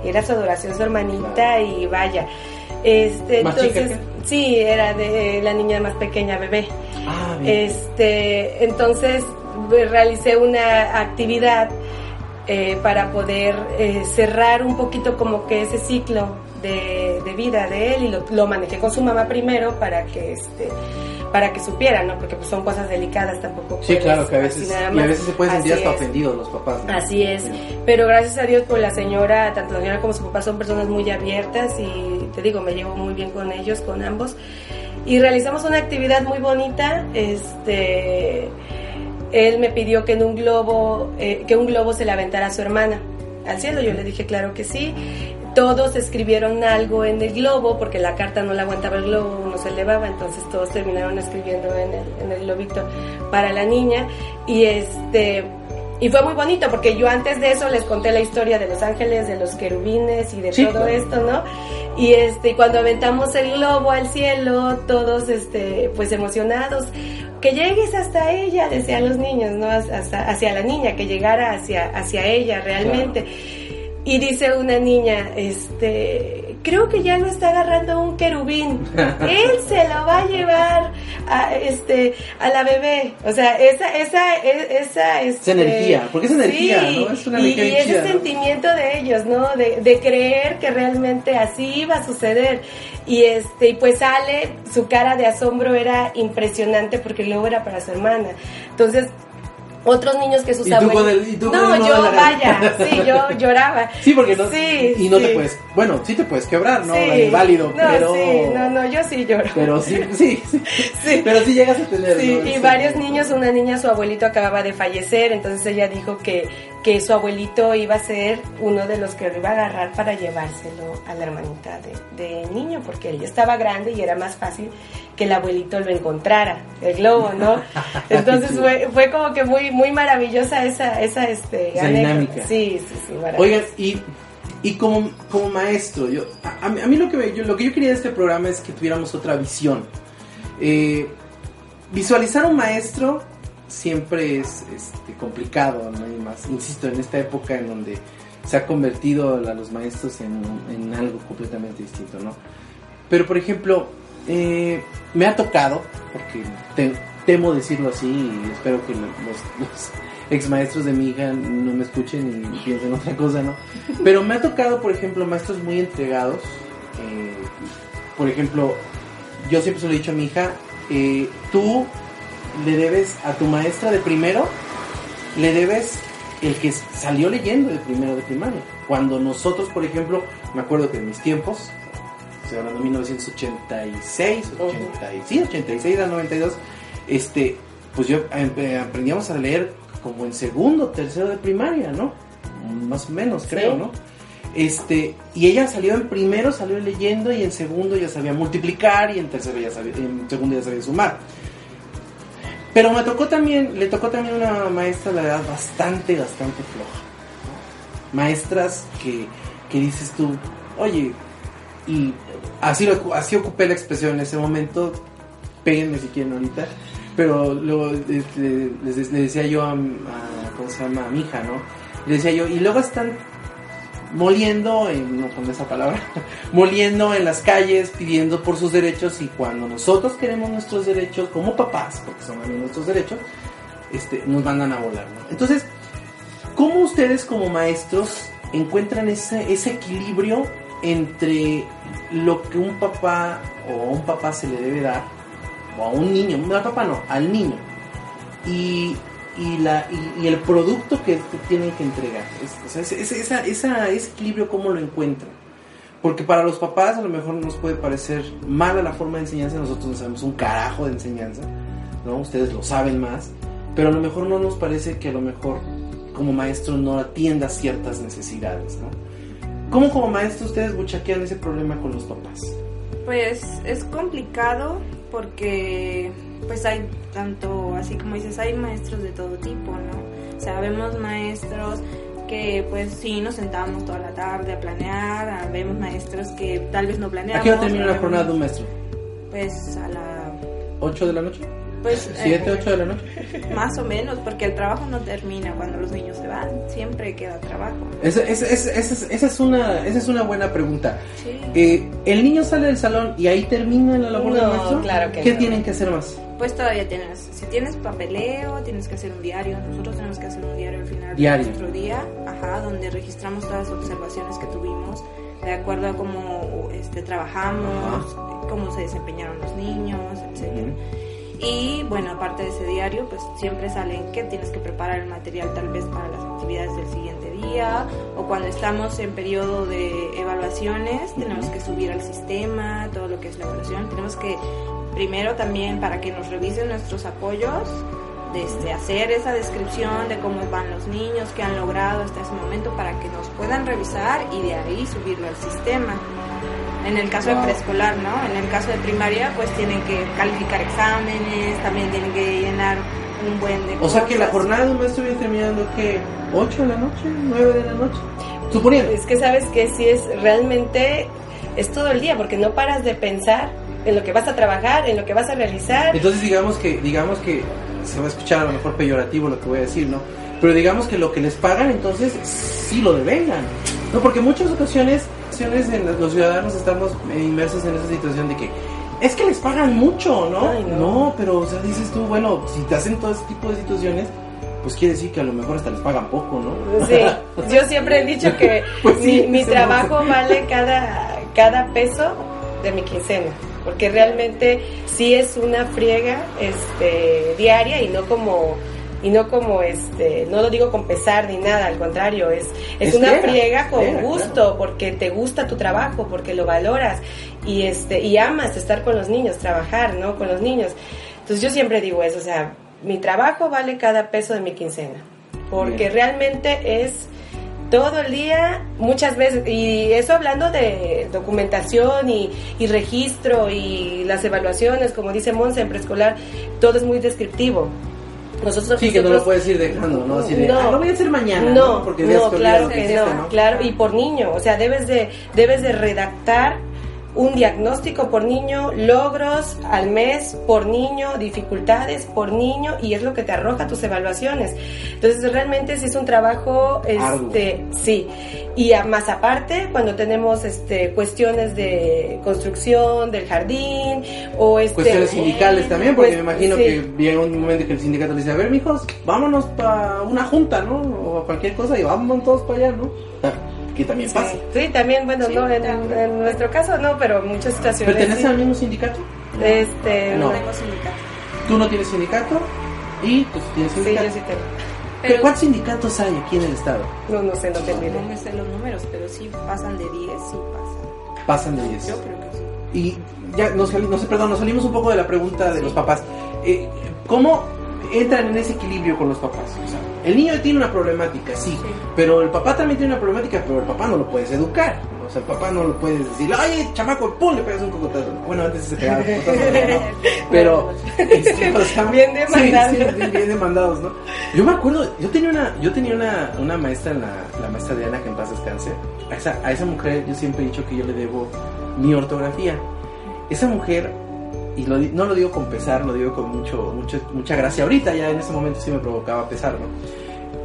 era su adoración su hermanita y vaya. Este, ¿Más chica entonces, sí, era de la niña más pequeña, bebé. Ah. Este, entonces pues, realicé una actividad eh, para poder eh, cerrar un poquito como que ese ciclo de, de vida de él y lo, lo manejé con su mamá primero para que este para que supiera, ¿no? Porque pues son cosas delicadas tampoco. Sí, claro, que a veces, y a veces se pueden sentir hasta ofendidos los papás. ¿no? Así es, pero gracias a Dios por la señora, tanto la señora como su papá son personas muy abiertas y te digo, me llevo muy bien con ellos, con ambos. Y realizamos una actividad muy bonita, este, él me pidió que en un globo, eh, que un globo se le aventara a su hermana al cielo, yo le dije claro que sí. Todos escribieron algo en el globo porque la carta no la aguantaba el globo, no se elevaba, entonces todos terminaron escribiendo en el, en el globito para la niña y este y fue muy bonito porque yo antes de eso les conté la historia de los ángeles, de los querubines y de Sí, todo claro. esto, ¿no? Y este, cuando aventamos el globo al cielo, todos este, pues emocionados, que llegues hasta ella, decían los niños, ¿no? Hasta, hacia la niña, que llegara hacia, hacia ella realmente. Y dice una niña, este, creo que ya lo está agarrando un querubín. Él se lo va a llevar a, este, a la bebé. O sea, esa, esa, e- esa, este, energía, porque es energía, sí, ¿no? Es una y, energía y ese sentimiento de ellos, ¿no? De, de creer que realmente así iba a suceder. Y este, y pues sale, su cara de asombro era impresionante porque luego era para su hermana. Entonces, otros niños que sus Y tú abuelos. con el- y tú con no, el yo, vaya, sí, yo lloraba. Sí, porque no, Sí, y no sí. te puedes, bueno, sí te puedes quebrar, ¿no? Sí. Inválido, No, pero... sí, no, no, yo sí lloro. Pero sí, sí, sí, pero sí llegas a tener, Sí, ¿no? y varios niños, una niña, su abuelito acababa de fallecer, entonces ella dijo que, que su abuelito iba a ser uno de los que lo iba a agarrar para llevárselo a la hermanita de, de niño, porque ella estaba grande y era más fácil que el abuelito lo encontrara, el globo, ¿no? Entonces fue, fue como que muy, muy maravillosa esa, esa, este, Esa anécdota. dinámica. Sí, sí, sí. Oigan, y, y como, como maestro, yo, a, a mí, lo, que, me- yo, lo que yo quería de este programa es que tuviéramos otra visión. Eh, visualizar un maestro siempre es este, complicado, ¿no? Más, insisto, en esta época en donde se ha convertido a los maestros en, algo completamente distinto, ¿no? Pero, por ejemplo, eh, me ha tocado, porque te- temo decirlo así y espero que lo- los, los ex maestros de mi hija no me escuchen y piensen otra cosa, ¿no? Pero me ha tocado, por ejemplo, maestros muy entregados. eh, por ejemplo, yo siempre se lo he dicho a mi hija, eh, tú le debes a tu maestra de primero, le debes el que salió leyendo de primero de primaria. Cuando nosotros, por ejemplo, me acuerdo que en mis tiempos, estoy hablando de 1986, 80, y- sí, 86 al 92, este, pues yo aprendíamos a leer como en segundo, tercero de primaria, ¿no? más o menos, creo, Sí. ¿no? Este, y ella salió en primero, salió leyendo y en segundo ya sabía multiplicar y en tercero ya sabía, en segundo ya sabía sumar. Pero me tocó también, le tocó también una maestra de edad bastante, bastante floja. Maestras que, que dices tú, oye, y así, lo, así ocupé la expresión en ese momento, péguenme si quieren ahorita, pero luego este, le decía yo a- ¿cómo se llama? A mi hija, ¿no? Le decía yo, y luego están moliendo, en, no con esa palabra, moliendo en las calles pidiendo por sus derechos y cuando nosotros queremos nuestros derechos como papás, porque son nuestros derechos, este, nos mandan a volar. Entonces, ¿cómo ustedes como maestros encuentran ese, equilibrio entre lo que un papá o a un papá se le debe dar, o a un niño, no al papá no, al niño, y, y, la, y, y el producto que tienen que entregar? Es- o sea, esa, esa- ese equilibrio, ¿cómo lo encuentran? Porque para los papás a lo mejor nos puede parecer mala la forma de enseñanza, nosotros no sabemos un carajo de enseñanza, ¿no? Ustedes lo saben más, pero a lo mejor no nos parece que a lo mejor como maestro no atienda ciertas necesidades, ¿no? ¿Cómo como maestro ustedes buchaquean ese problema con los papás? Pues es complicado porque pues hay tanto, así como dices, hay maestros de todo tipo, ¿no? O sea, vemos maestros que pues sí nos sentamos toda la tarde a planear, ah, vemos maestros que tal vez no ¿A planeamos. qué hora termina la jornada de un maestro? Pues a la... ¿8 de la noche? Pues, ¿7, eh, 8 de la noche? Más o menos, porque el trabajo no termina cuando los niños se van, siempre queda trabajo. Esa, esa- esa- esa es- una, esa es una buena pregunta. Sí. Eh, ¿El niño sale del salón y ahí termina la labor del No, maestro? claro que ¿Qué no. tienen que hacer más? Pues todavía tienes, si tienes papeleo, tienes que hacer un diario. Nosotros tenemos que hacer un diario al final Diario. de nuestro día, ajá, donde registramos todas las observaciones que tuvimos, de acuerdo a cómo este, trabajamos, cómo se desempeñaron los niños, etcétera. Y bueno, aparte de ese diario, pues siempre salen que tienes que preparar el material tal vez para las actividades del siguiente día o cuando estamos en periodo de evaluaciones, tenemos que subir al sistema todo lo que es la evaluación. Tenemos que primero también para que nos revisen nuestros apoyos, desde hacer esa descripción de cómo van los niños, qué han logrado hasta ese momento para que nos puedan revisar y de ahí subirlo al sistema. En el caso de preescolar, ¿no? En el caso de primaria, pues tienen que calificar exámenes, también tienen que llenar un buen de O sea que la jornada de un maestro viene terminando que 8 de la noche, 9 de la noche. Suponiendo. Es que sabes que si es realmente, es todo el día, porque no paras de pensar en lo que vas a trabajar, en lo que vas a realizar. Entonces digamos que, digamos que se va a escuchar a lo mejor peyorativo lo que voy a decir, ¿no? Pero digamos que lo que les pagan entonces sí lo devengan. No, porque en muchas ocasiones, ocasiones en las- los ciudadanos estamos eh, inmersos en esa situación de que es que les pagan mucho, ¿no? Ay, no. no, pero o sea, dices tú, bueno, si te hacen todo ese tipo de situaciones, pues quiere decir que a lo mejor hasta les pagan poco, ¿no? Sí, yo siempre he dicho que Pues sí, mi, mi trabajo no. vale cada, cada peso de mi quincena, porque realmente sí es una friega este, diaria y no como y no como este no lo digo con pesar ni nada al contrario es es, Es una friega, friega con gusto claro. porque te gusta tu trabajo porque lo valoras y este y amas estar con los niños trabajar no con los niños entonces yo siempre digo eso o sea mi trabajo vale cada peso de mi quincena porque Bien. realmente es todo el día, muchas veces, y eso hablando de documentación y, y registro y las evaluaciones, como dice Monse en preescolar, todo es muy descriptivo. Nosotros, Sí, que no lo nosotros- puedes ir dejando, ¿no? Así de, No. ah, lo voy a hacer mañana, no, Porque no, te olvidas claro lo que hiciste, no, claro, y por niño, o sea, debes de, debes de redactar un diagnóstico por niño, logros al mes por niño, dificultades por niño, y es lo que te arroja tus evaluaciones. Entonces, realmente sí es un trabajo, este, sí. Y a- más aparte, cuando tenemos este, cuestiones de construcción del jardín, o este... Cuestiones sindicales también, porque pues, me imagino sí. que llega un momento que el sindicato le dice, a ver, mijos, vámonos para una junta, ¿no? O cualquier cosa y vámonos todos para allá, ¿no? Ah, Que también Sí, pasa. sí, también, bueno, Sí, no, en, nuestro caso no, pero en muchas situaciones. ¿Perteneces sí. al mismo sindicato? Este, No. No tengo sindicato. Tú no tienes sindicato y tú sí tienes Sí, sindicato. yo sí tengo. ¿Qué- Pero- ¿Cuántos sindicatos hay aquí en el estado? No, no sé, no te No olvides. me sé los números, pero sí pasan de 10, sí pasan. Pasan de 10. Yo creo que sí. Y ya, nos, no sé, perdón, nos salimos un poco de la pregunta de Sí. los papás. Eh, ¿Cómo entran en ese equilibrio con los papás. O sea, el niño tiene una problemática, sí, pero el papá también tiene una problemática, pero el papá no lo puedes educar. O sea, el papá no lo puedes decir, ay, chamaco, pum, le pegas un cocotazo. Bueno, antes se pegaba cocotazo, ¿no? pero este, o sea, Bien demandados. sí, sí, bien demandados, ¿no? Yo me acuerdo, yo tenía una, yo tenía una, una maestra, en la, la maestra Diana, que en paz descanse. A esa, a esa mujer yo siempre he dicho que yo le debo mi ortografía. Esa mujer, y lo no lo digo con pesar, lo digo con mucho, mucho, mucha gracia. Ahorita ya en ese momento sí me provocaba pesar, ¿no?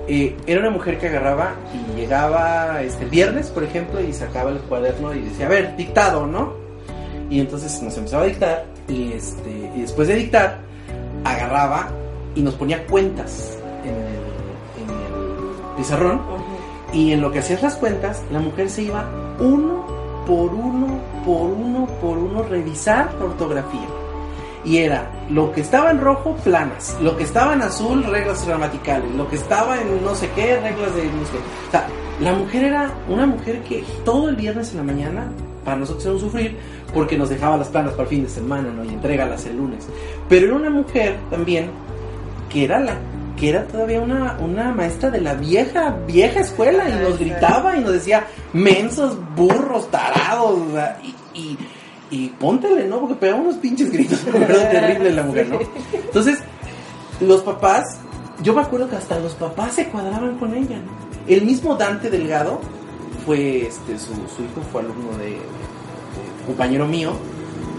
Eh, era una mujer que agarraba y llegaba este, el viernes, por ejemplo, y sacaba el cuaderno y decía, a ver, dictado, ¿no? Y entonces nos empezaba a dictar y, este, y después de dictar, agarraba y nos ponía cuentas en el, en el pizarrón y en lo que hacías las cuentas, la mujer se iba uno por uno, por uno, por uno, revisar ortografía. Y era lo que estaba en rojo, planas. Lo que estaba en azul, reglas gramaticales. Lo que estaba en no sé qué, reglas de no. O sea, la mujer era una mujer que todo el viernes en la mañana, para nosotros era un sufrir, porque nos dejaba las planas para el fin de semana, ¿no? Y entrégalas el lunes. Pero era una mujer también que era la que era todavía una, una maestra de la vieja, vieja escuela y nos gritaba y nos decía mensos, burros, tarados, o sea, y, y, y póntele, ¿no? Porque pegaba unos pinches gritos, terrible la mujer, ¿no? Entonces, los papás, yo me acuerdo que hasta los papás se cuadraban con ella, ¿no? El mismo Dante Delgado fue, este, su, su hijo fue alumno de, de- de compañero mío,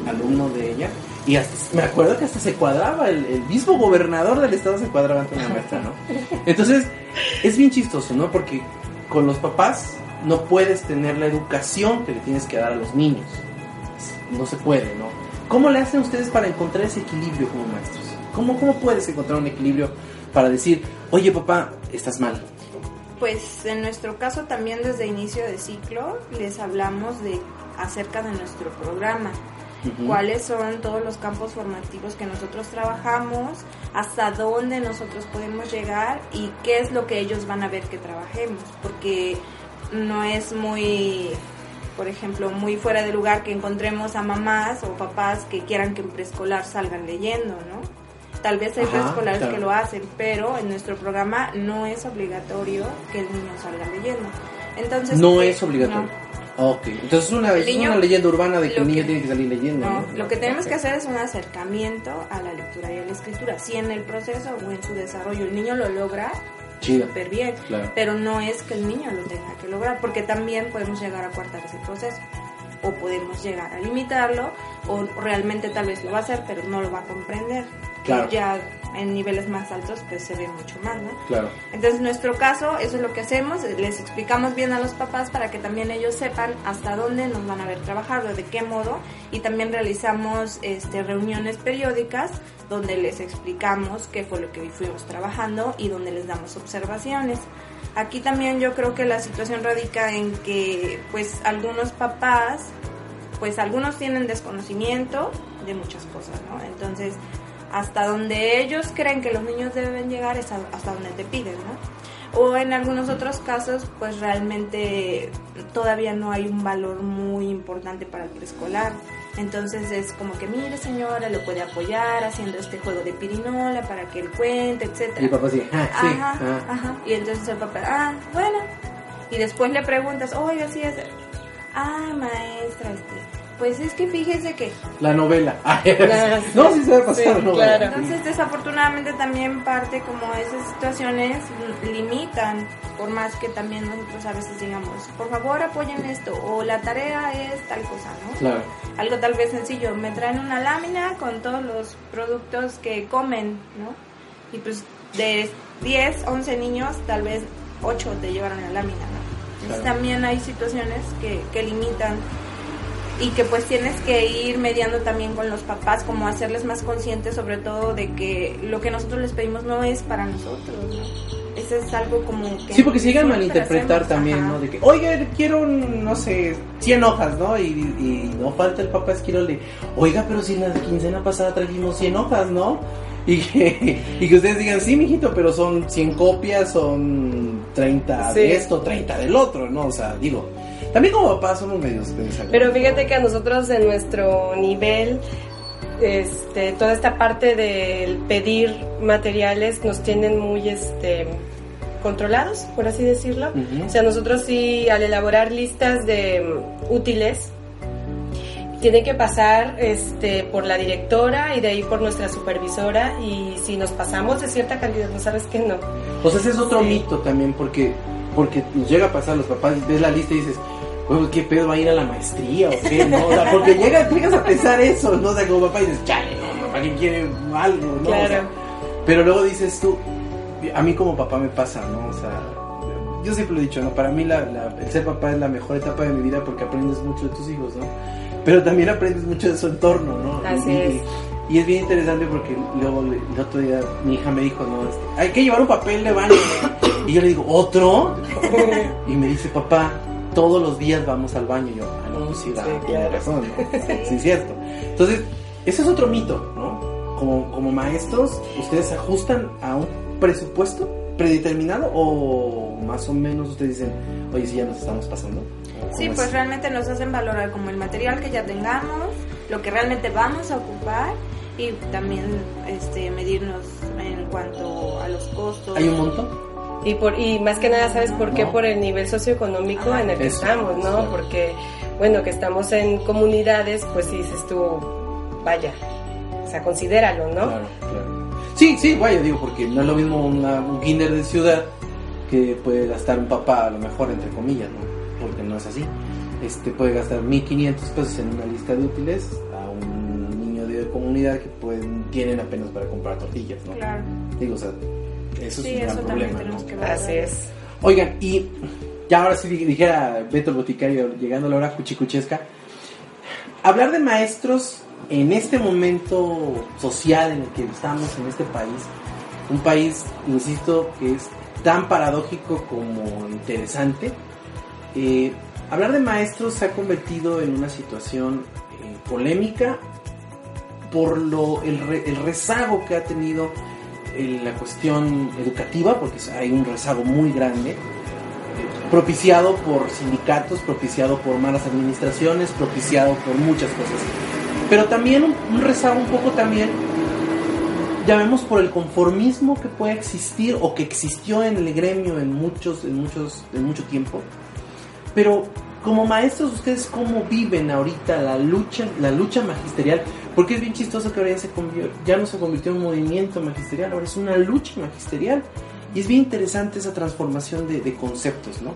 alumno de ella, y me acuerdo que hasta se cuadraba, el, el mismo gobernador del estado se cuadraba ante una maestra, ¿no? Entonces, es bien chistoso, ¿no? Porque con los papás no puedes tener la educación que le tienes que dar a los niños. No se puede, ¿no? ¿Cómo le hacen ustedes para encontrar ese equilibrio como maestros? ¿Cómo, cómo puedes encontrar un equilibrio para decir, oye papá, estás mal? Pues en nuestro caso también desde inicio de ciclo les hablamos de acerca de nuestro programa, Cuáles son todos los campos formativos que nosotros trabajamos, hasta dónde nosotros podemos llegar y qué es lo que ellos van a ver que trabajemos, porque no es muy, por ejemplo, muy fuera de lugar que encontremos a mamás o papás que quieran que en preescolar salgan leyendo, ¿no? Tal vez hay preescolares claro. que lo hacen, pero en nuestro programa no es obligatorio que el niño salga leyendo. Entonces, No ¿qué? es obligatorio. No. Ok, entonces es una, El es niño- una leyenda urbana de que el niño que- tiene que salir leyendo. No, ¿no? lo que tenemos que hacer es un acercamiento a la lectura y a la escritura. Si en el proceso o en su desarrollo el niño lo logra, súper bien. Claro. Pero no es que el niño lo tenga que lograr, porque también podemos llegar a coartar ese proceso. O podemos llegar a limitarlo, o realmente tal vez lo va a hacer, pero no lo va a comprender. Claro. Ya en niveles más altos, pues se ve mucho más, ¿no? Claro. Entonces, en nuestro caso, eso es lo que hacemos, les explicamos bien a los papás para que también ellos sepan hasta dónde nos van a ver trabajado, de qué modo, y también realizamos este, reuniones periódicas donde les explicamos qué fue lo que fuimos trabajando y donde les damos observaciones. Aquí también yo creo que la situación radica en que, pues, algunos papás, pues, algunos tienen desconocimiento de muchas cosas, ¿no? Entonces, hasta donde ellos creen que los niños deben llegar es hasta donde te piden, ¿no? O en algunos otros casos, pues realmente todavía no hay un valor muy importante para el preescolar. Entonces es como que, mire señora, lo puede apoyar haciendo este juego de pirinola para que él cuente, etcétera. Y el papá sí, ah, sí, Ajá, ah. ajá. Y entonces el papá, ah, bueno. Y después le preguntas, oiga, sí es. Ah, maestra, este. Pues es que fíjese que. La novela. No, sí se va a pasar sí, la novela. claro. Entonces, desafortunadamente también parte como esas situaciones limitan, por más que también nosotros a veces digamos, por favor apoyen esto, o la tarea es tal cosa, ¿no? Claro. Algo tal vez sencillo, me traen una lámina con todos los productos que comen, ¿no? Y pues de 10, 11 niños, tal vez 8 te llevaron la lámina, ¿no? Entonces Claro. también hay situaciones que, que limitan y que pues tienes que ir mediando también con los papás, como hacerles más conscientes sobre todo de que lo que nosotros les pedimos no es para nosotros, ¿no? Eso es algo como que... Sí, porque se llegan a malinterpretar hacemos, también, ajá. ¿no? De que, oiga, quiero, no sé, 100 hojas, ¿no? Y, y no falta el papá esquirol de, oiga, pero si la quincena pasada trajimos 100 hojas, ¿no? Y que, y que ustedes digan, sí, mijito, pero son 100 copias, son 30 Sí. de esto, 30 del otro, ¿no? O sea, digo, también como papás somos medios... medios Pero fíjate que a nosotros en nuestro nivel este, toda esta parte del pedir materiales nos tienen muy este, controlados, por así decirlo. O sea, nosotros sí, al elaborar listas de mm, útiles, tiene que pasar este, por la directora y de ahí por nuestra supervisora y si nos pasamos de cierta cantidad, no sabes que no. Sea, ese es otro Sí. mito también, porque porque nos llega a pasar los papás, ves la lista y dices, "Güey, ¿qué pedo va a ir a la maestría o qué? ¿No? O sea, porque llega, llegas a pensar eso, ¿no? O sea, como papá dices, chale, no, papá, ¿quién quiere algo, no? O sea, Claro. pero luego dices tú, a mí como papá me pasa, ¿no? O sea, yo siempre lo he dicho, ¿no? Para mí la, la- el ser papá es la mejor etapa de mi vida porque aprendes mucho de tus hijos, ¿no? Pero también aprendes mucho de su entorno, ¿no? Así Y- es. Y es bien interesante porque luego el otro día mi hija me dijo, no, este, hay que llevar un papel de baño. Y yo le digo, ¿otro? Y me dice, papá, todos los días vamos al baño. Y yo, ah, no, pues sí, Sí, tiene claro. razón, ¿no? Sí, es cierto. Entonces, ese es otro mito, ¿no? Como, como maestros, ¿ustedes se ajustan a un presupuesto predeterminado o más o menos ustedes dicen, oye, sí, ya nos estamos pasando? ¿O Sí, pues es? realmente nos hacen valorar como el material que ya tengamos, lo que realmente vamos a ocupar y también este, medirnos en cuanto a los costos. ¿Hay un monto? Y, por, y más que nada, ¿sabes por qué? No. Por el nivel socioeconómico Ajá. en el que Eso, estamos, ¿no? Porque, bueno, que estamos en comunidades, pues sí dices tú, vaya, o sea, considéralo, ¿no? Claro, claro. Sí, sí, vaya, digo, porque no es lo mismo una- un kinder de ciudad que puede gastar un papá, a lo mejor, entre comillas, ¿no? Porque no es así. Este puede gastar 1500 pesos en una lista de útiles a un niño de comunidad que pueden, tienen apenas para comprar tortillas, ¿no? Claro. Digo, o sea, eso Sí, es un eso gran también problema, tenemos ¿no? que. Así es. Oigan, y ya ahora sí dijera Beto el Boticario, llegando a la hora cuchicuchesca, hablar de maestros en este momento social en el que estamos en este país, un país, insisto, que es tan paradójico como interesante, eh, hablar de maestros se ha convertido en una situación eh, polémica por lo, el, re- el rezago que ha tenido en la cuestión educativa, porque hay un rezago muy grande, propiciado por sindicatos, propiciado por malas administraciones, propiciado por muchas cosas. Pero también un, un rezago un poco también, llamemos por el conformismo que puede existir o que existió en el gremio en muchos, en muchos, en mucho tiempo. Pero como maestros, ustedes cómo viven ahorita la lucha, la lucha magisterial, porque es bien chistoso que ahora ya, se ya no se convirtió en un movimiento magisterial, ahora es una lucha magisterial. Y es bien interesante esa transformación de, de conceptos, ¿no?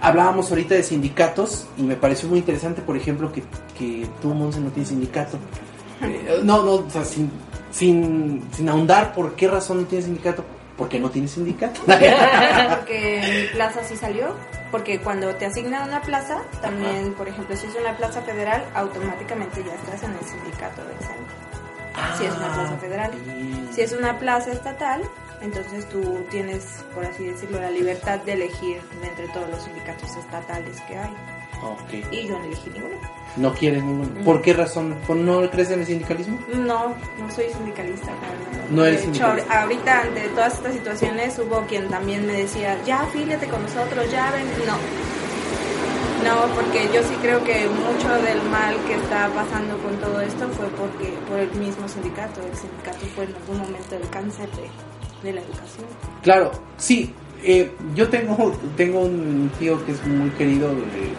Hablábamos ahorita de sindicatos y me pareció muy interesante, por ejemplo, que, que tú, Monse, no tienes sindicato. Eh, no, no, o sea, sin, sin, sin ahondar por qué razón no tienes sindicato, porque no tienes sindicato. Porque mi plaza sí salió, porque cuando te asignan una plaza, también, por ejemplo, si es una plaza federal, automáticamente ya estás en el sindicato del centro. Si es una plaza federal. Si es una plaza estatal, entonces tú tienes, por así decirlo, la libertad de elegir de entre todos los sindicatos estatales que hay. Y yo no elegí ninguno. No quieres ninguno. ¿Por qué razón? ¿Por no crees en el sindicalismo? No, no soy sindicalista. verdad. No eres de hecho, sindicalista. ahorita ante todas estas situaciones hubo quien también me decía, ya afíliate con nosotros, ya ven. No. No, porque yo sí creo que mucho del mal que está pasando con todo esto fue porque por el mismo sindicato. El sindicato fue en algún momento el cáncer de, de la educación. Claro, sí. eh, yo tengo, tengo un tío que es muy querido, que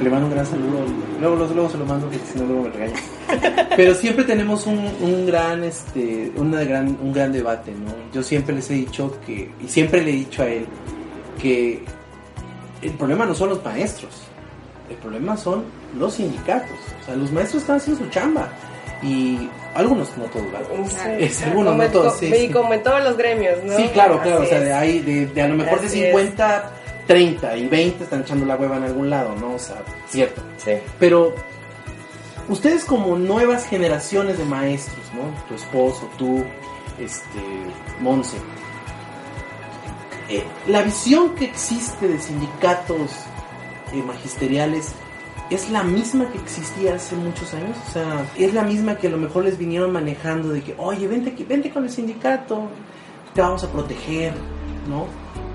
le mando un gran saludo. Luego, luego, luego se lo mando porque si no luego me regaña. Pero siempre tenemos un, un gran, este, una gran, un gran debate, ¿no? Yo siempre les he dicho que, y siempre le he dicho a él, que el problema no son los maestros, el problema son los sindicatos. O sea, los maestros están haciendo su chamba. Y algunos, no todos, ¿verdad? Sí. Es algunos, como, no todos, co- sí, y como en todos los gremios, ¿no? Sí, claro, claro. Así O sea, de ahí, de, de a lo mejor de Así 50, 30 y 20 están echando la hueva en algún lado, ¿no? O sea, cierto. Sí. Pero ustedes como nuevas generaciones de maestros, ¿no? Tu esposo, tú, este, Monse. eh, la visión que existe de sindicatos eh, magisteriales es la misma que existía hace muchos años, o sea, es la misma que a lo mejor les vinieron manejando de que, oye, vente, aquí, vente con el sindicato, te vamos a proteger, ¿no?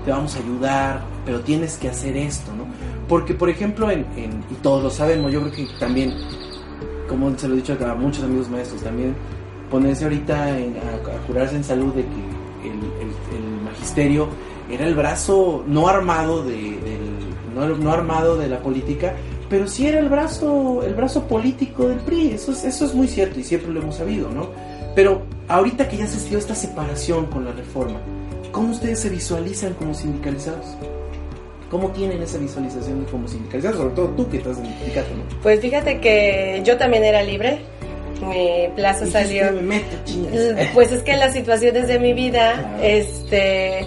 Te vamos a ayudar, pero tienes que hacer esto, ¿no? Porque, por ejemplo, en, en- y todos lo sabemos, yo creo que también como se lo he dicho a muchos amigos maestros también, ponerse ahorita en- a, a en salud de que el, el- el magisterio era el brazo no armado de, del- no, no armado de la política, pero sí era el brazo, el brazo político del PRI, eso es, eso es muy cierto y siempre lo hemos sabido, ¿no? Pero ahorita que ya se dio esta separación con la reforma, ¿cómo ustedes se visualizan como sindicalizados? ¿Cómo tienen esa visualización de como sindicalizados? Sobre todo tú que estás en el sindicato, ¿no? Pues fíjate que yo también era libre. Mi plaza Dijiste, salió. me meto, chingas. Pues es que las situaciones de mi vida, Claro. este,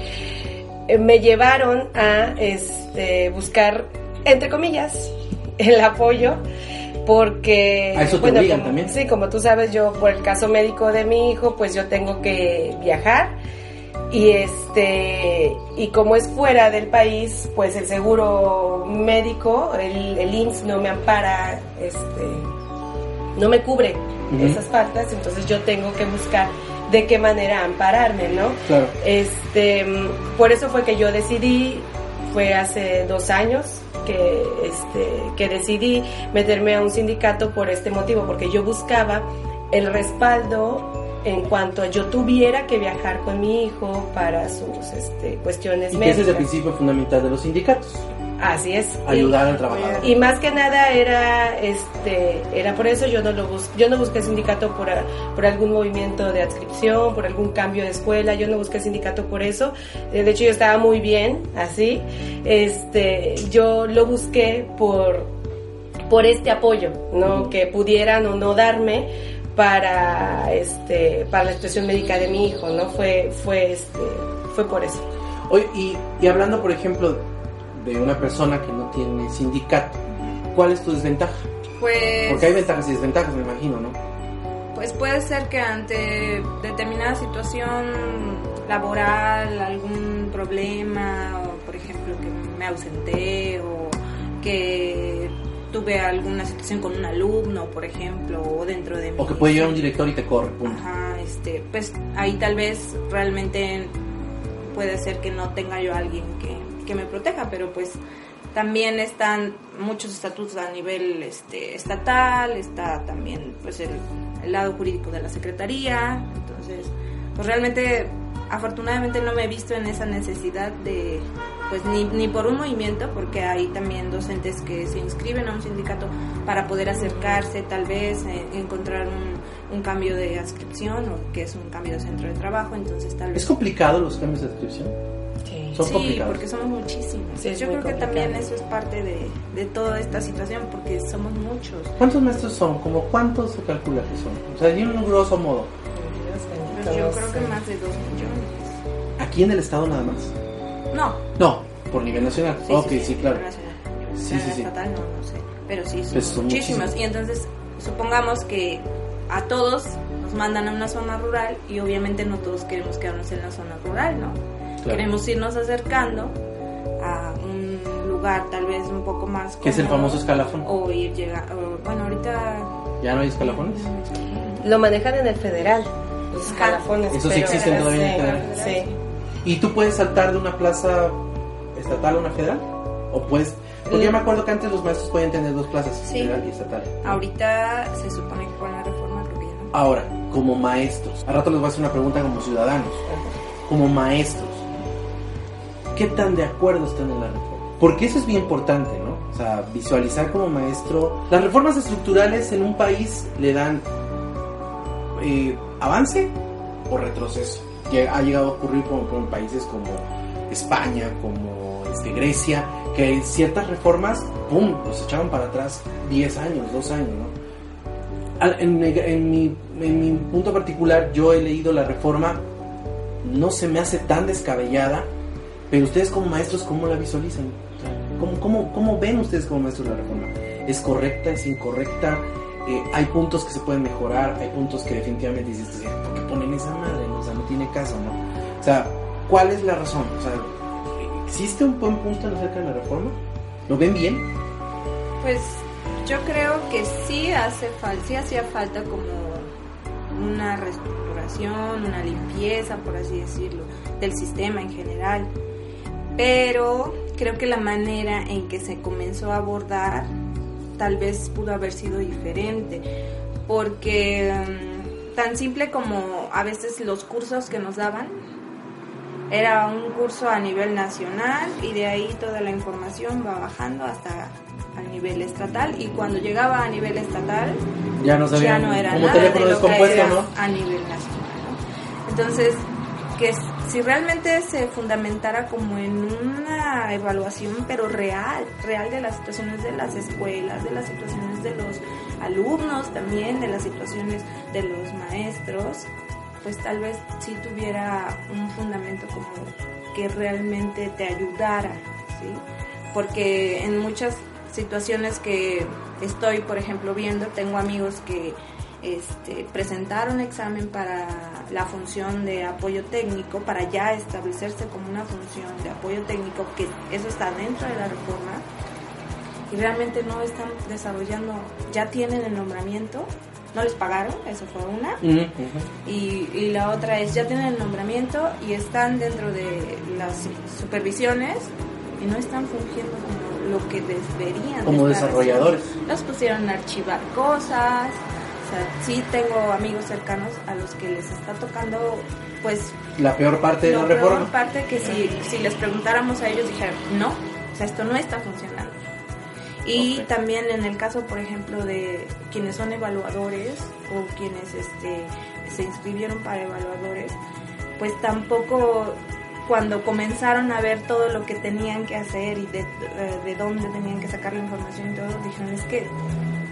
eh, me llevaron a, este, buscar, entre comillas, el apoyo, porque, A eso te obligan como, también. sí, como tú sabes, yo por el caso médico de mi hijo, pues yo tengo que viajar y este, y como es fuera del país, pues el seguro médico, el, el IMSS no me ampara, este, no me cubre esas faltas, entonces yo tengo que buscar de qué manera ampararme, ¿no? Claro. Este, por eso fue que yo decidí, fue hace dos años que, este, que decidí meterme a un sindicato por este motivo, porque yo buscaba el respaldo en cuanto yo tuviera que viajar con mi hijo para sus este, cuestiones Y que ese es el médicas. principio fundamental de los sindicatos, Así es. ayudar Y- al trabajador. y más que nada era este era por eso yo no lo bus yo no busqué sindicato por, a- por algún movimiento de adscripción por algún cambio de escuela yo no busqué sindicato por eso Eh, de hecho yo estaba muy bien así este yo lo busqué por por este apoyo no que pudieran o no darme para este para la situación médica de mi hijo no fue fue este fue por eso Oye, y, y hablando, por ejemplo, de una persona que no tiene sindicato, ¿cuál es tu desventaja? Pues, Porque hay ventajas y desventajas, me imagino, ¿no? pues puede ser que ante determinada situación laboral, algún problema, o por ejemplo que me ausenté o que tuve alguna situación con un alumno, por ejemplo, o dentro de mi O que puede llegar un director y te corre, punto. Ajá, este, pues ahí tal vez realmente puede ser que no tenga yo a alguien que, que me proteja, pero pues también están muchos estatutos a nivel este, estatal, está también pues el, el lado jurídico de la secretaría, entonces pues realmente afortunadamente no me he visto en esa necesidad de pues ni, ni por un movimiento porque hay también docentes que se inscriben a un sindicato para poder acercarse tal vez eh, encontrar un, un cambio de adscripción o que es un cambio de centro de trabajo entonces tal vez ¿Es complicado los cambios de adscripción? Son sí complicados. porque somos muchísimos Sí, yo creo que complicado. también eso es parte de, de toda esta situación porque somos muchos ¿Cuántos maestros son? ¿Como cuántos se calcula que son? O sea, en un grosso modo. Pues yo creo que más de dos millones ¿Aquí en el estado nada más? No No, por nivel nacional. Sí, ok, sí, sí, sí, claro. internacional. Sí, sí, sí. Estatal no, no sé. Pero sí, son, Pues son muchísimos. muchísimos. Y entonces, supongamos que a todos nos mandan a una zona rural y obviamente no todos queremos quedarnos en la zona rural, ¿no? Claro. Queremos irnos acercando a un lugar tal vez un poco más ¿Qué es el famoso escalafón? O ir llegando, bueno, ahorita... ¿Ya no hay escalafones? Lo manejan en el federal, los escalafones. Eso sí existen todavía en el federal. Sí. ¿Y tú puedes saltar de una plaza estatal a una federal? ¿O puedes...? Porque yo me acuerdo que antes los maestros podían tener dos plazas, Sí. federal y estatal. Ahorita se supone que con la reforma creo que ya no. Ahora, como maestros, a rato les voy a hacer una pregunta como ciudadanos, como maestros, ¿qué tan de acuerdo están en la reforma? Porque eso es bien importante, ¿no? O sea, visualizar como maestro. Las reformas estructurales en un país le dan eh, avance o retroceso. Que ha llegado a ocurrir como, en países como España, como este, Grecia, que ciertas reformas, ¡pum!, los echaron para atrás 10 años, 2 años, ¿no? En, en mi, en mi punto particular, yo he leído la reforma, no se me hace tan descabellada, pero ustedes como maestros, ¿cómo la visualizan? ¿Cómo, cómo, cómo ven ustedes como maestros la reforma? ¿Es correcta? ¿Es incorrecta? Eh, hay puntos que se pueden mejorar, hay puntos que definitivamente dices, ¿por qué ponen esa madre? Caso, ¿no? O sea, ¿cuál es la razón? O sea, ¿existe un buen punto acerca de la reforma? ¿Lo ven bien? Pues yo creo que sí hace falta, sí hacía falta como una reestructuración, una limpieza, por así decirlo, del sistema en general. Pero creo que la manera en que se comenzó a abordar tal vez pudo haber sido diferente, porque mm, tan simple como a veces los cursos que nos daban, era un curso a nivel nacional y de ahí toda la información va bajando hasta a nivel estatal y cuando llegaba a nivel estatal ya no, ya no era como nada teléfono de lo que era ¿no? a nivel nacional. ¿no? Entonces, que si realmente se fundamentara como en una evaluación, pero real, real de las situaciones de las escuelas, de las situaciones de los alumnos también, de las situaciones de los maestros, pues tal vez sí tuviera un fundamento como que realmente te ayudara, ¿sí? Porque en muchas situaciones que estoy, por ejemplo, viendo, tengo amigos que este, presentaron examen para la función de apoyo técnico, para ya establecerse como una función de apoyo técnico, que eso está dentro de la reforma, y realmente no están desarrollando, ya tienen el nombramiento, no les pagaron, eso fue una, y, y la otra es ya tienen el nombramiento y están dentro de las supervisiones y no están fungiendo como lo que deberían. de Como estar desarrolladores. haciendo. Los pusieron a archivar cosas. O sea, sí tengo amigos cercanos a los que les está tocando, pues, La peor parte de la la peor reforma. parte que si, si les preguntáramos a ellos dijeran, no, o sea, esto no está funcionando. Y también en el caso, por ejemplo, de quienes son evaluadores o quienes este, se inscribieron para evaluadores, pues tampoco cuando comenzaron a ver todo lo que tenían que hacer y de, eh, de dónde tenían que sacar la información y todo, dijeron, es que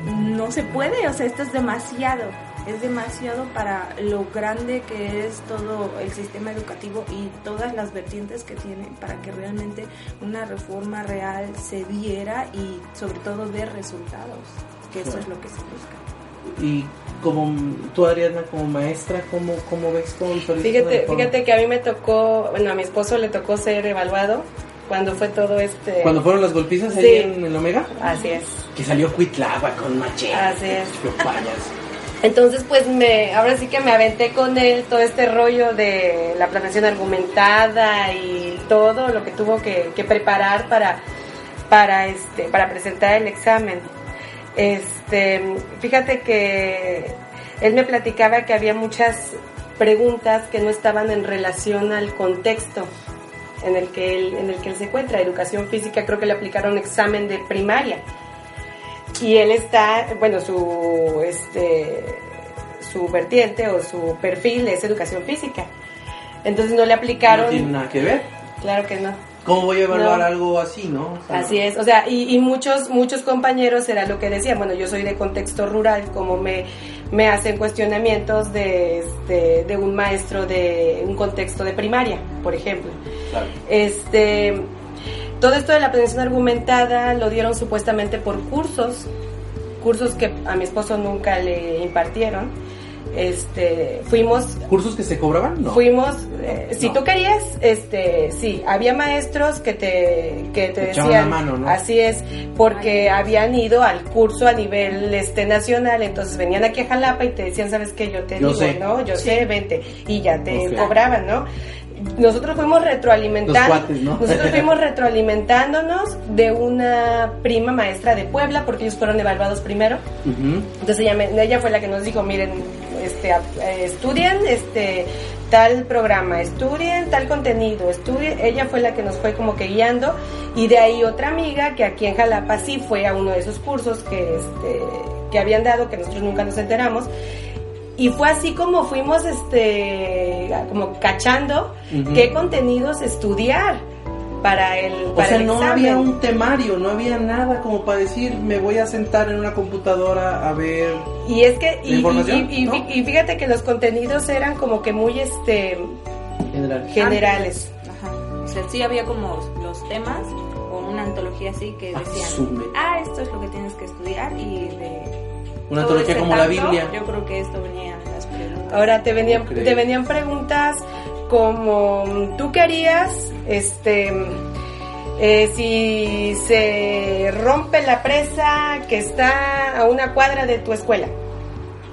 no se puede, o sea, esto es demasiado, es demasiado para lo grande que es todo el sistema educativo y todas las vertientes que tiene para que realmente una reforma real se diera y sobre todo ver resultados, que eso es lo que se busca. Y como tú, Adriana, como maestra, ¿cómo, cómo ves la Fíjate, fíjate que a mí me tocó, bueno, a mi esposo le tocó ser evaluado cuando fue todo este... Cuando fueron las golpizas Sí. ahí en el Omega, Así es. que salió Cuitlava con machete. Así es. Entonces, pues me, ahora sí que me aventé con él todo este rollo de la planeación argumentada y todo lo que tuvo que, que preparar para, para este, para presentar el examen. Este, fíjate que él me platicaba que había muchas preguntas que no estaban en relación al contexto en el que él, en el que él se encuentra. Educación física creo que le aplicaron examen de primaria y él está, bueno, su este su vertiente o su perfil es educación física. Entonces no le No aplicaron, tiene nada que ver. claro que no. ¿Cómo voy a evaluar No. algo así, no? O sea, Así es, o sea, y, y muchos muchos compañeros era lo que decían, bueno, yo soy de contexto rural, como me, me hacen cuestionamientos de, este, de un maestro de un contexto de primaria, por ejemplo. Claro. Este, todo esto de la planeación argumentada lo dieron supuestamente por cursos, cursos que a mi esposo nunca le impartieron. Este, fuimos ¿Cursos que se cobraban? No. fuimos eh, si tú querías este sí había maestros que te que te echaban decían la mano, ¿no? así es porque habían ido al curso a nivel este nacional entonces venían aquí a Jalapa y te decían sabes qué yo te Yo digo sé. no yo sé vente y ya te cobraban no nosotros fuimos retroalimentando Los cuates, ¿no? nosotros fuimos retroalimentándonos de una prima maestra de Puebla porque ellos fueron evaluados primero entonces ella, me- ella fue la que nos dijo, miren, este, eh, estudien este, tal programa, estudien tal contenido, estudien, ella fue la que nos fue como que guiando y de ahí otra amiga que aquí en Jalapa sí fue a uno de esos cursos que, este, que habían dado, que nosotros nunca nos enteramos. Y fue así como fuimos, este, como cachando qué contenidos estudiar para el, O para sea, el no había un temario, no había nada como para decir, me voy a sentar en una computadora a ver. Y es que, y, y- y- ¿No? y fíjate que los contenidos eran como que muy este General. generales. Ajá. O sea, sí había como los temas o una antología así que decían, Asume. ah, esto es lo que tienes que estudiar y de... Una antología como la Biblia. Yo creo que esto venía en las preguntas. Ahora te venían, te venían preguntas como tú querías, este, eh, si se rompe la presa que está a una cuadra de tu escuela,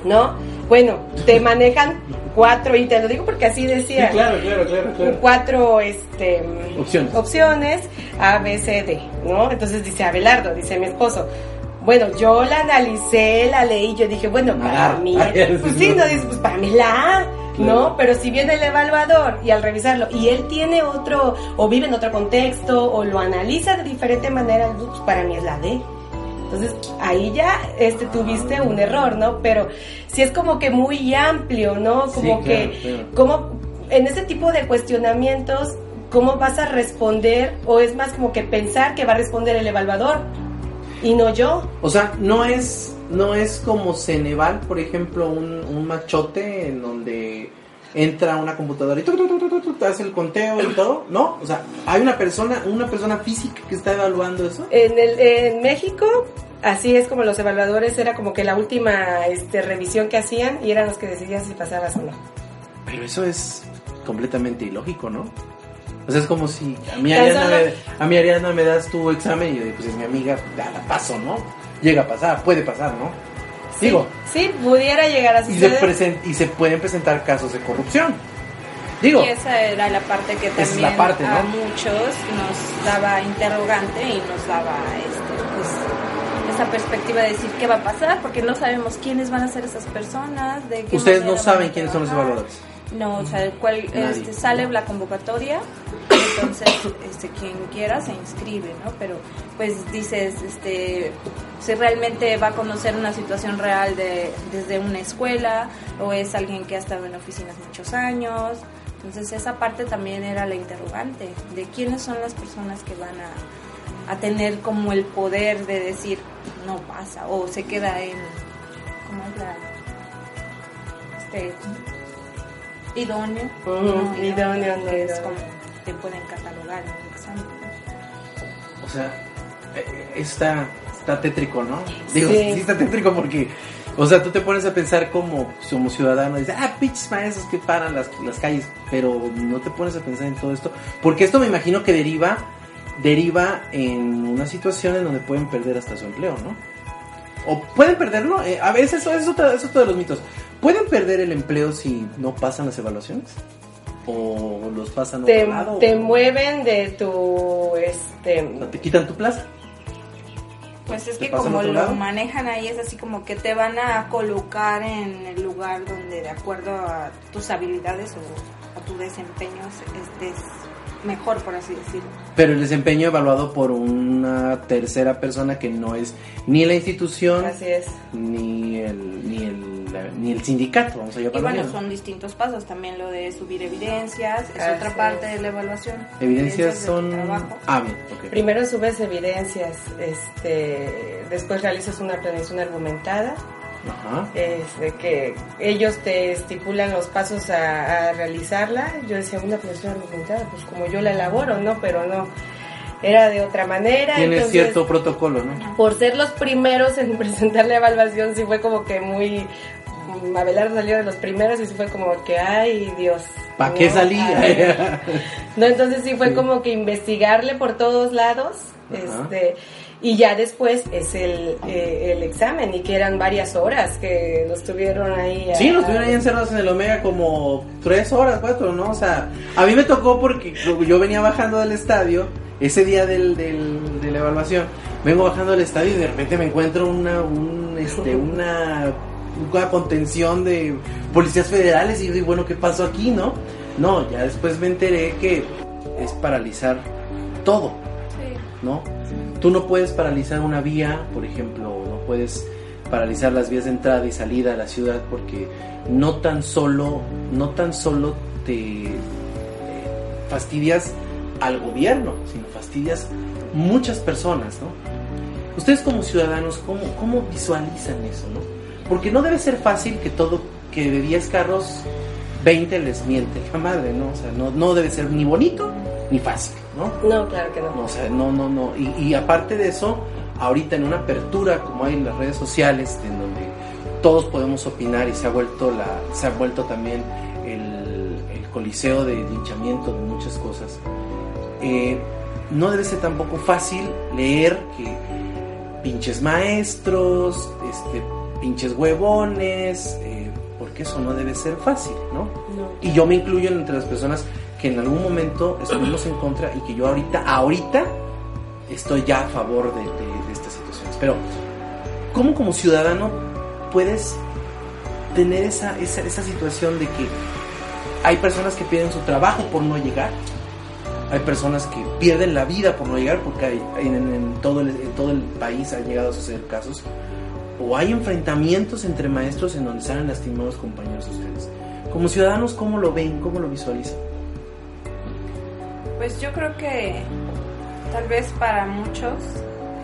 ¿no? Bueno, te manejan cuatro y te lo digo porque así Sí, decía. claro, claro, claro, claro. cuatro este, Opciones. opciones A, B, C, D, ¿no? Entonces dice Abelardo, dice mi esposo, bueno, yo la analicé, la leí, yo dije, bueno, para Ah, mí, ah, pues sí, no dices, pues para mí es la A, ¿no? Pero si viene el evaluador y al revisarlo, y él tiene otro, o vive en otro contexto, o lo analiza de diferente manera, pues para mí es la D. Entonces, ahí ya este, tuviste un error, ¿no? Pero sí es como que muy amplio, ¿no? Sí, Como claro, que, claro. como en ese tipo de cuestionamientos, ¿cómo vas a responder? O es más como que pensar que va a responder el evaluador y no yo. O sea, no es, no es como Ceneval, por ejemplo, un, un machote en donde entra una computadora y tu, tu, tu, hace el conteo y todo, ¿no? O sea, hay una persona, una persona física que está evaluando eso. En, el, en México, así es como los evaluadores, era como que la última este, revisión que hacían y eran los que decidían si pasabas o no. Pero eso es completamente ilógico, ¿no? O sea, es como si a mi Ariana, me, a mi Ariana me das tu examen y yo digo, pues es mi amiga, ya la paso, ¿no? Llega a pasar, puede pasar, ¿no? Sí, Digo, sí, pudiera llegar a y se, suceder. y se pueden presentar casos de corrupción. Digo, Y esa era la parte que también la parte, ¿no? a muchos nos daba interrogante y nos daba este, pues, esa perspectiva de decir qué va a pasar, porque no sabemos quiénes van a ser esas personas. De qué ustedes no saben quiénes son los evaluadores. No, o sea, Nadie. este, sale la convocatoria, entonces este, quien quiera se inscribe, ¿no? Pero pues dices, este, si realmente va a conocer una situación real de, desde una escuela o es alguien que ha estado en oficinas muchos años. Entonces esa parte también era la interrogante, de quiénes son las personas que van a, a tener como el poder de decir no pasa o se queda en, ¿cómo es la? Este, idóneo. Ujú, no idóneo, no que es como te pueden catalogar en el examen. O sea, eh, está, está tétrico, ¿no? Digo, Sí. sí. está tétrico porque, o sea, tú te pones a pensar como, como ciudadano, y dices, ah, pinches maestros que paran las, las calles, pero no te pones a pensar en todo esto, porque esto me imagino que deriva, deriva en una situación en donde pueden perder hasta su empleo, ¿no? O pueden perderlo, eh, a veces eso es otro, es otro de los mitos. ¿Pueden perder el empleo si no pasan las evaluaciones? ¿O los pasan Te, otro lado? te ¿O- mueven de tu, este, ¿Te quitan tu plaza? Pues es ¿Te que como lo lado? manejan ahí es así como que te van a colocar en el lugar donde de acuerdo a tus habilidades o a tu desempeño estés mejor, por así decirlo. Pero el desempeño evaluado por una tercera persona que no es ni la institución así es. ni el ni el ni el sindicato, vamos a Y llamarlo. bueno, así, ¿no? son distintos pasos, también lo de subir evidencias, es Así otra parte es. de la evaluación. Evidencias de tu son trabajo. Ah, bien, ok. Primero subes evidencias, este, después realizas una planeación argumentada, Ajá. es de que ellos te estipulan los pasos a, a realizarla. Yo decía, una planeación argumentada, pues como yo la elaboro, ¿no? Pero no, era de otra manera. Tiene entonces, cierto protocolo, ¿no? Por ser los primeros en presentar la evaluación, sí fue como que muy... Abelardo salió de los primeros y sí fue como que, ay Dios. ¿Para ¿no? qué salí? No, entonces sí fue Sí. como que investigarle por todos lados, Ajá. este, y ya después es el, eh, el examen, y que eran varias horas que los tuvieron ahí. a- Sí, nos tuvieron ahí encerrados en el Omega como tres horas, cuatro, ¿no? O sea, a mí me tocó porque yo venía bajando del estadio ese día del, del- de la evaluación. Vengo bajando del estadio y de repente me encuentro una, un, este, una, una contención de policías federales y yo digo, bueno, ¿qué pasó aquí, no? No, ya después me enteré que es paralizar todo. ¿no? Tú no puedes paralizar una vía, por ejemplo, no puedes paralizar las vías de entrada y salida a la ciudad porque no tan solo, no tan solo te eh, fastidias al gobierno, sino fastidias muchas personas, ¿no? Ustedes como ciudadanos, ¿cómo, cómo visualizan eso, no? Porque no debe ser fácil que todo, que de 10 carros, 20 les miente la madre, ¿no? O sea, no, no debe ser ni bonito ni fácil, ¿no? No, claro que no. No, o sea, no, no, no. Y, y aparte de eso, ahorita en una apertura como hay en las redes sociales, en donde todos podemos opinar y se ha vuelto la, se ha vuelto también el, el coliseo de linchamiento de muchas cosas. eh, no debe ser tampoco fácil leer que pinches maestros, este, pinches huevones, eh, porque eso no debe ser fácil, ¿no? No. Y yo me incluyo entre las personas que en algún momento estuvimos en contra y que yo ahorita, ahorita, estoy ya a favor de, estas situaciones. Pero ¿cómo como ciudadano puedes tener esa, esa, esa situación de que hay personas que pierden su trabajo por no llegar? Hay personas que pierden la vida por no llegar porque en todo el, en todo el país han llegado a suceder casos. O hay enfrentamientos entre maestros en donde salen lastimados compañeros de ustedes. Como ciudadanos, ¿cómo lo ven? ¿Cómo lo visualizan? Pues yo creo que tal vez para muchos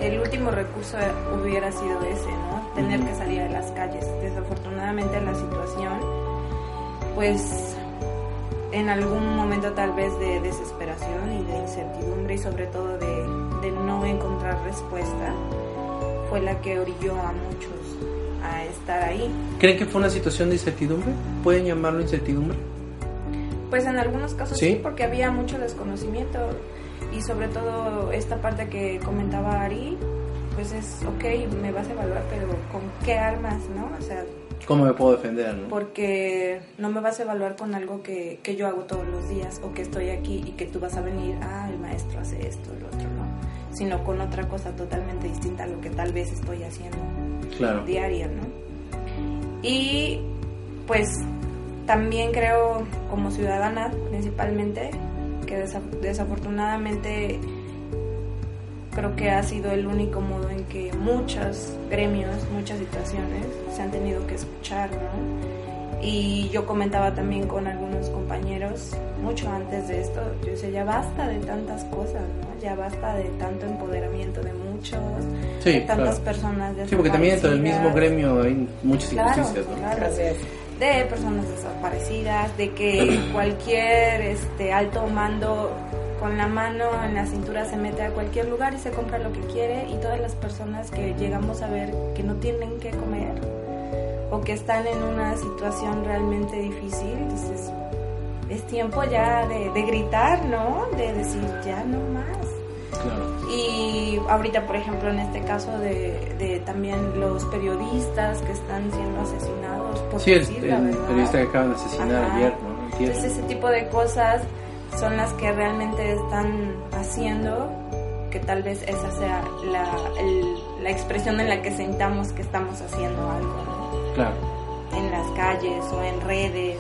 el último recurso hubiera sido ese, ¿no? Tener que salir a las calles. Desafortunadamente la situación, pues en algún momento tal vez de desesperación y de incertidumbre y sobre todo de, no encontrar respuesta, fue la que orilló a muchos a estar ahí. ¿Creen que fue una situación de incertidumbre? ¿Pueden llamarlo incertidumbre? Pues en algunos casos ¿Sí? sí, porque había mucho desconocimiento y sobre todo esta parte que comentaba Ari, pues es, ok, me vas a evaluar, pero ¿con qué armas, no? O sea, ¿Cómo me puedo defender? No? porque no me vas a evaluar con algo que, que yo hago todos los días o que estoy aquí y que tú vas a venir, ah, el maestro hace esto, el otro no, sino con otra cosa totalmente distinta a lo que tal vez estoy haciendo Claro. diaria, ¿no? Y pues también creo como ciudadana principalmente que desa- desafortunadamente creo que ha sido el único modo en que muchos gremios, muchas situaciones se han tenido que escuchar, ¿no? Y yo comentaba también con algunos compañeros, mucho antes de esto, yo decía, ya basta de tantas cosas, ¿no? Ya basta de tanto empoderamiento de muchos, Sí, de tantas claro. personas Sí, porque también dentro del mismo gremio hay muchas Claro, injusticias, ¿no? claro. Es. De personas desaparecidas, de que cualquier este alto mando con la mano en la cintura se mete a cualquier lugar y se compra lo que quiere y todas las personas que llegamos a ver que no tienen que comer o que están en una situación realmente difícil, dices, es tiempo ya de, de gritar, ¿no? De decir, ya no más. Claro. Y ahorita, por ejemplo, en este caso de, de también los periodistas que están siendo asesinados por Sí, el, decir la el verdad. periodista que acaban de asesinar Ajá. ayer. Entonces ese tipo de cosas son las que realmente están haciendo que tal vez esa sea la, el- la expresión en la que sintamos que estamos haciendo algo ¿no? Claro. en las calles o en redes,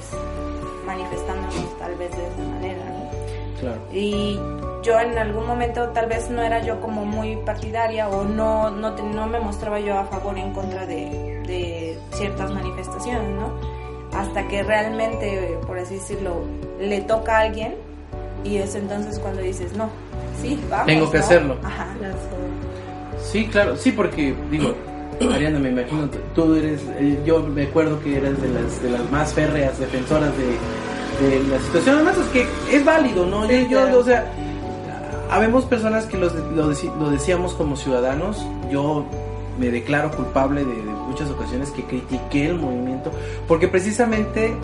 manifestándonos tal vez de esa manera. ¿no? Claro. Y yo en algún momento tal vez no era yo como muy partidaria o no, no, te- no me mostraba yo a favor o en contra de, de ciertas manifestaciones, ¿no? Hasta que realmente, por así decirlo, le toca a alguien y es entonces cuando dices, no, sí, vamos. Tengo que ¿no? hacerlo. Ajá. Sí, claro, sí, porque digo, Ariana, me imagino, tú eres, eh, yo me acuerdo que eres de las, de las más férreas defensoras de, de la situación, además es que es válido, ¿no? Yo, Sí, yo, claro. o sea, habemos personas que los- lo, lo decíamos como ciudadanos, yo me declaro culpable de, de muchas ocasiones que critiqué el movimiento, porque precisamente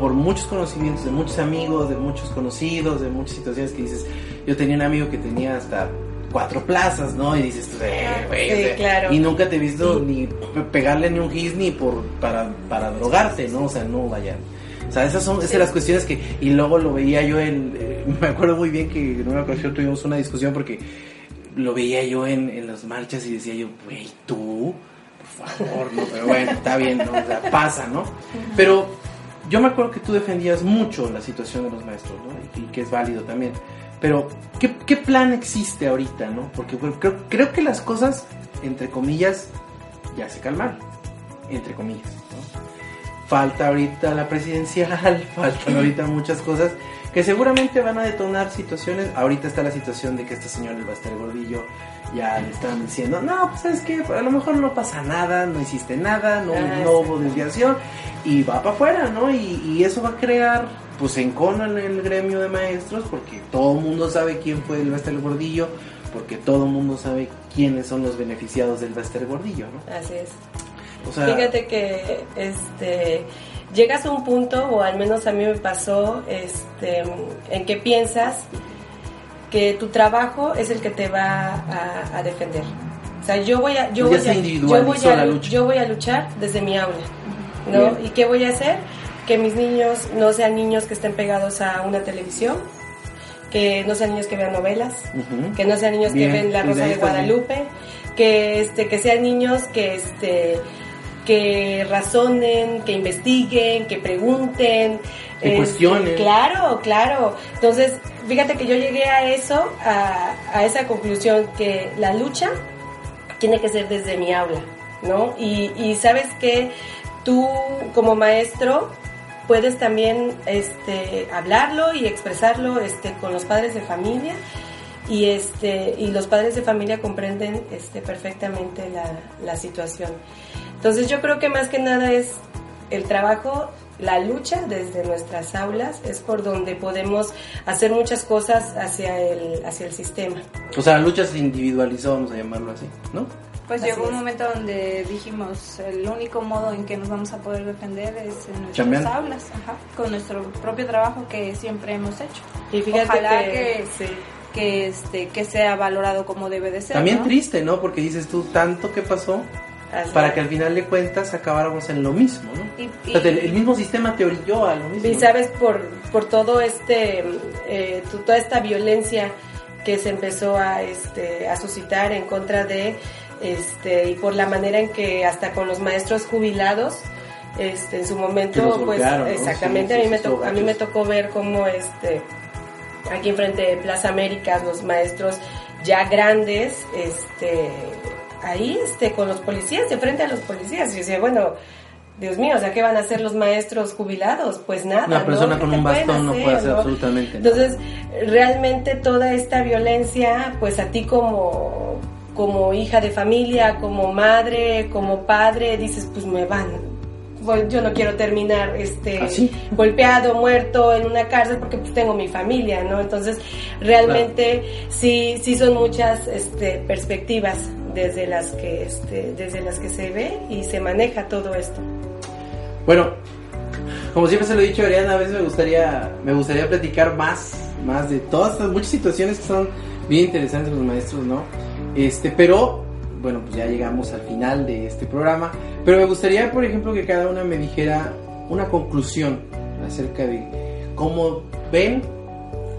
por muchos conocimientos de muchos amigos, de muchos conocidos, de muchas situaciones que dices, yo tenía un amigo que tenía hasta cuatro plazas, ¿no? Y dices, "Eh, güey", Sí, o sea, claro. y nunca te he visto ni pe- pegarle ni un gis ni por para, para drogarte, ¿no? O sea, no vaya. O sea, esas son esas Sí. las cuestiones que y luego lo veía yo en eh, me acuerdo muy bien que en una ocasión tuvimos una discusión porque lo veía yo en, en las marchas y decía yo, güey, tú, por favor, no, pero bueno, está bien, ¿no? O sea, pasa, ¿no? Pero yo me acuerdo que tú defendías mucho la situación de los maestros, ¿no? Y, y que es válido también. Pero, ¿qué, qué plan existe ahorita, no? Porque bueno, creo, creo que las cosas, entre comillas, ya se calmaron. Entre comillas. Falta ahorita la presidencial, faltan ahorita muchas cosas que seguramente van a detonar situaciones. Ahorita está la situación de que esta señora el Baster Gordillo ya le están diciendo, no, pues sabes que a lo mejor no pasa nada, no hiciste nada, no, Ah, no hubo desviación y va para afuera, ¿no? Y, y eso va a crear, pues, encono en el gremio de maestros porque todo el mundo sabe quién fue el Baster Gordillo, porque todo el mundo sabe quiénes son los beneficiados del Baster Gordillo, ¿no? Así es. O sea, Fíjate que este llegas a un punto, o al menos a mí me pasó, este, en que piensas que tu trabajo es el que te va a, a defender. O sea, yo voy a, yo voy a, yo voy a, la lucha. yo voy a luchar desde mi aula, ¿no? Bien. ¿Y qué voy a hacer? Que mis niños no sean niños que estén pegados a una televisión, que no sean niños que vean novelas, que no sean niños Bien, que ven La Rosa de bien. Guadalupe, que este que sean niños que este que razonen, que investiguen, que pregunten, que este, cuestionen. Claro, claro. Entonces, fíjate que yo llegué a eso, a, a esa conclusión que la lucha tiene que ser desde mi aula, ¿no? Y, y sabes que tú como maestro puedes también este, hablarlo y expresarlo este, con los padres de familia y este y los padres de familia comprenden este perfectamente la, la situación entonces yo creo que más que nada es el trabajo la lucha desde nuestras aulas es por donde podemos hacer muchas cosas hacia el hacia el sistema O sea, la lucha se individualizó, vamos a llamarlo así, ¿no? Pues Así llegó un es. momento donde dijimos, el único modo en que nos vamos a poder defender es en nuestras Chambeando. aulas, ajá, con nuestro propio trabajo que siempre hemos hecho. y fíjate Ojalá que, que- sí. Que este que sea valorado como debe de ser. También ¿no? triste, ¿no? Porque dices tú tanto que pasó Así para es. que al final de cuentas acabáramos en lo mismo, ¿no? Y, O sea, y- el, el mismo sistema te orilló a lo mismo. Y sabes, por, por todo este, eh, toda esta violencia que se empezó a, este, a suscitar en contra de, este, y por la manera en que hasta con los maestros jubilados, este, en su momento, pues, exactamente, Sí, a, mí sí, me tocó, a mí me tocó ver cómo, este, aquí enfrente de Plaza Américas, los maestros ya grandes, este, ahí, este, con los policías, de frente a los policías, y decía, bueno, Dios mío, o sea, ¿qué van a hacer los maestros jubilados? Pues nada. Una persona ¿Qué con un bastón no puede hacer no? absolutamente nada. Entonces, realmente toda esta violencia, pues a ti como, como hija de familia, como madre, como padre, dices, pues me van. Bueno, Yo no quiero terminar este ¿Ah, sí? golpeado, muerto en una cárcel porque pues tengo mi familia, ¿no? Entonces, realmente sí sí son muchas este perspectivas desde las que este desde las que se ve y se maneja todo esto. Bueno, como siempre se lo he dicho Ariana, a veces me gustaría, me gustaría platicar más, más de todas estas muchas situaciones que son bien interesantes los maestros, ¿no? Este, pero, bueno, pues ya llegamos al final de este programa. Pero me gustaría, por ejemplo, que cada una me dijera una conclusión acerca de cómo ven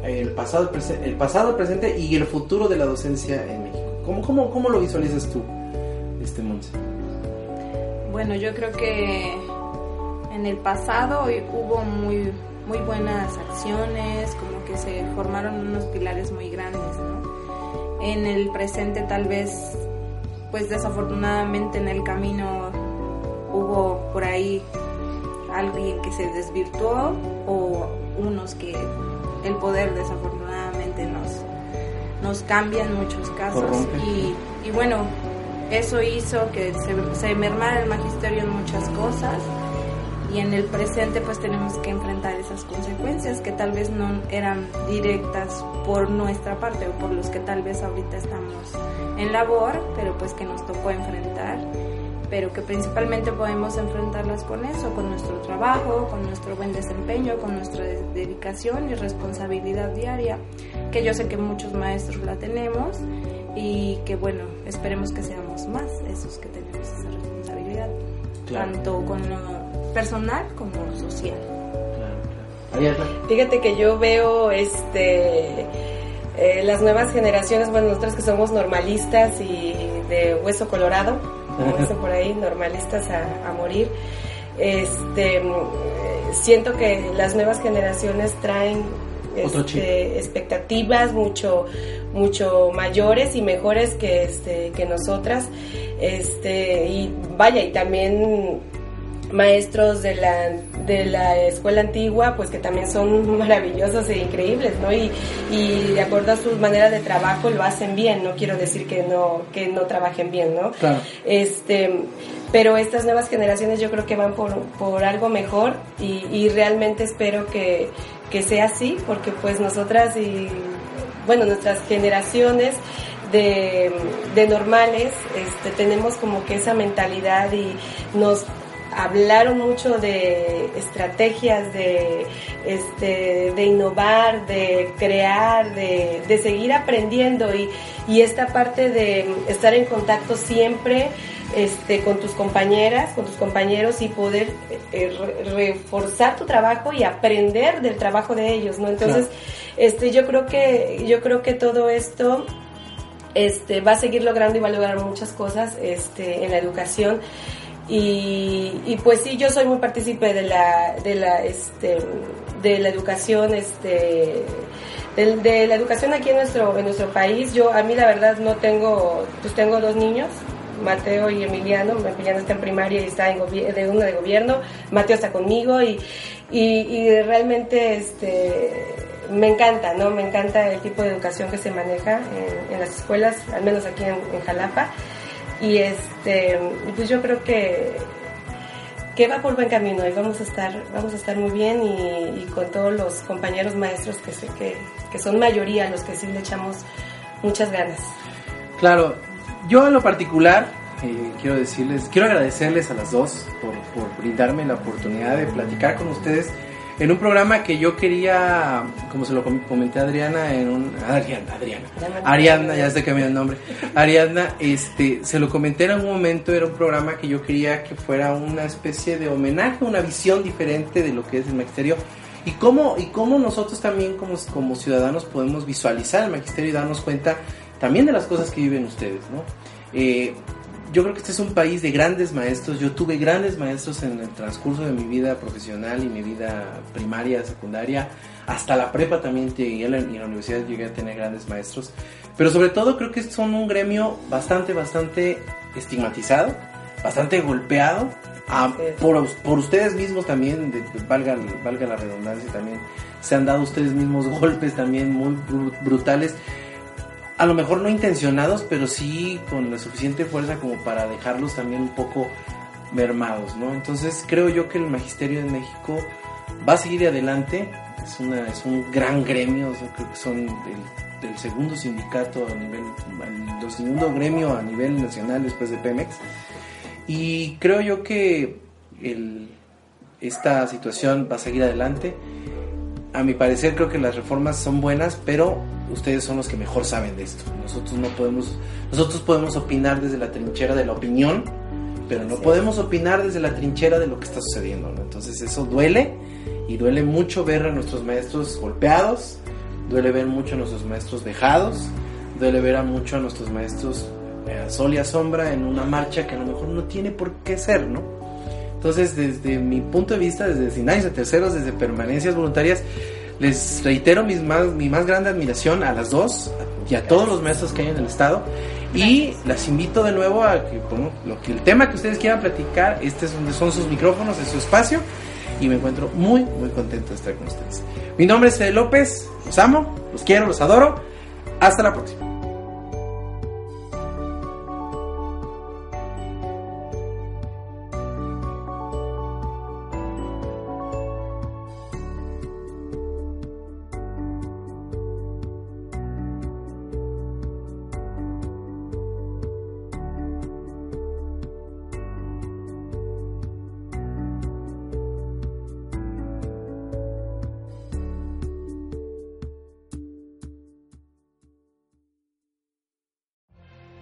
el pasado, el pasado, el presente y el futuro de la docencia en México. ¿Cómo, cómo, cómo lo visualizas tú, este Monse? Bueno, yo creo que en el pasado hubo muy, muy buenas acciones, como que se formaron unos pilares muy grandes. En el presente tal vez, pues desafortunadamente en el camino hubo por ahí alguien que se desvirtuó o unos que el poder desafortunadamente nos cambia en muchos casos Corrompe. y, y bueno, eso hizo que se, se mermara el magisterio en muchas cosas y en el presente pues tenemos que enfrentar esas consecuencias que tal vez no eran directas por nuestra parte o por los que tal vez ahorita estamos en labor, pero pues que nos tocó enfrentar, pero que principalmente podemos enfrentarlas con eso, con nuestro trabajo, con nuestro buen desempeño, con nuestra de- dedicación y responsabilidad diaria, que yo sé que muchos maestros la tenemos y que bueno, esperemos que seamos más esos que tenemos esa responsabilidad, Claro. tanto con lo personal como social. Claro, claro. Fíjate que yo veo este eh, las nuevas generaciones, bueno, nosotros que somos normalistas y de hueso colorado, como dicen por ahí, normalistas a, a morir, este, siento que las nuevas generaciones traen este, expectativas mucho mucho mayores y mejores que este que nosotras. Este y vaya y también maestros de la, de la escuela antigua, pues que también son maravillosos e increíbles, ¿no? Y, y de acuerdo a su manera de trabajo lo hacen bien, no quiero decir que no, que no trabajen bien, ¿no? Claro. Este, pero estas nuevas generaciones yo creo que van por, por algo mejor y, y realmente espero que, que sea así, porque pues nosotras y, bueno, nuestras generaciones de, de normales este, tenemos como que esa mentalidad y nos hablaron mucho de estrategias, de, este, de innovar, de crear, de, de seguir aprendiendo y, y esta parte de estar en contacto siempre este, con tus compañeras, con tus compañeros y poder eh, re- reforzar tu trabajo y aprender del trabajo de ellos, ¿no? Entonces, este, yo creo que, yo creo que todo esto este, va a seguir logrando y va a lograr muchas cosas este, en la educación. Y, pues sí, yo soy muy partícipe de la, de la, este, de la educación, este, de, la educación aquí en nuestro, en nuestro país. Yo, a mí la verdad no tengo, pues tengo dos niños, Mateo y Emiliano. Emiliano está en primaria y está en de una de gobierno. Mateo está conmigo y, y, realmente este, me encanta, ¿no? Me encanta el tipo de educación que se maneja en, las escuelas, al menos aquí en, Jalapa. Y este, pues yo creo que que va por buen camino y vamos a estar, vamos a estar muy bien y, con todos los compañeros maestros que sé que, que, son mayoría los que sí le echamos muchas ganas. Claro, yo en lo particular eh, quiero decirles, quiero agradecerles a las dos por, por brindarme la oportunidad de platicar con ustedes en un programa que yo quería, como se lo comenté a Adriana, en un... Adriana, Adriana. Ariadna, ya que me el nombre. Ariadna, este, se lo comenté en algún momento, era un programa que yo quería que fuera una especie de homenaje, una visión diferente de lo que es el magisterio. Y cómo, y cómo nosotros también como, como ciudadanos podemos visualizar el magisterio y darnos cuenta también de las cosas que viven ustedes, ¿no? Eh, yo creo que este es un país de grandes maestros. Yo tuve grandes maestros en el transcurso de mi vida profesional y mi vida primaria, secundaria. Hasta la prepa también llegué y en la universidad llegué a tener grandes maestros. Pero sobre todo creo que son un gremio bastante, bastante estigmatizado, bastante golpeado. por, por, ustedes mismos también, valga, valga la redundancia, también se han dado ustedes mismos golpes también muy brutales a lo mejor no intencionados, pero sí con la suficiente fuerza como para dejarlos también un poco mermados, ¿no? Entonces creo yo que el magisterio en México va a seguir adelante, es, una, es un gran gremio, creo que son el, segundo sindicato a nivel, el segundo gremio a nivel nacional después de Pemex, y creo yo que esta situación va a seguir adelante. A mi parecer creo que las reformas son buenas, pero ustedes son los que mejor saben de esto. Nosotros no podemos, nosotros podemos opinar desde la trinchera de la opinión, pero no podemos opinar desde la trinchera de lo que está sucediendo. Entonces eso duele y duele mucho ver a nuestros maestros golpeados, duele ver mucho a nuestros maestros dejados, duele ver a mucho a nuestros maestros eh, sol y a sombra en una marcha que a lo mejor no tiene por qué ser, ¿no? Entonces, desde mi punto de vista, desde finales de terceros, desde permanencias voluntarias, les reitero mis más, mi más grande admiración a las dos y a todos los maestros que hay en el estado. Y las invito de nuevo a que, lo que el tema que ustedes quieran platicar, este es donde son sus micrófonos, es su espacio. Y me encuentro muy, muy contento de estar con ustedes. Mi nombre es Fede López, los amo, los quiero, los adoro. Hasta la próxima.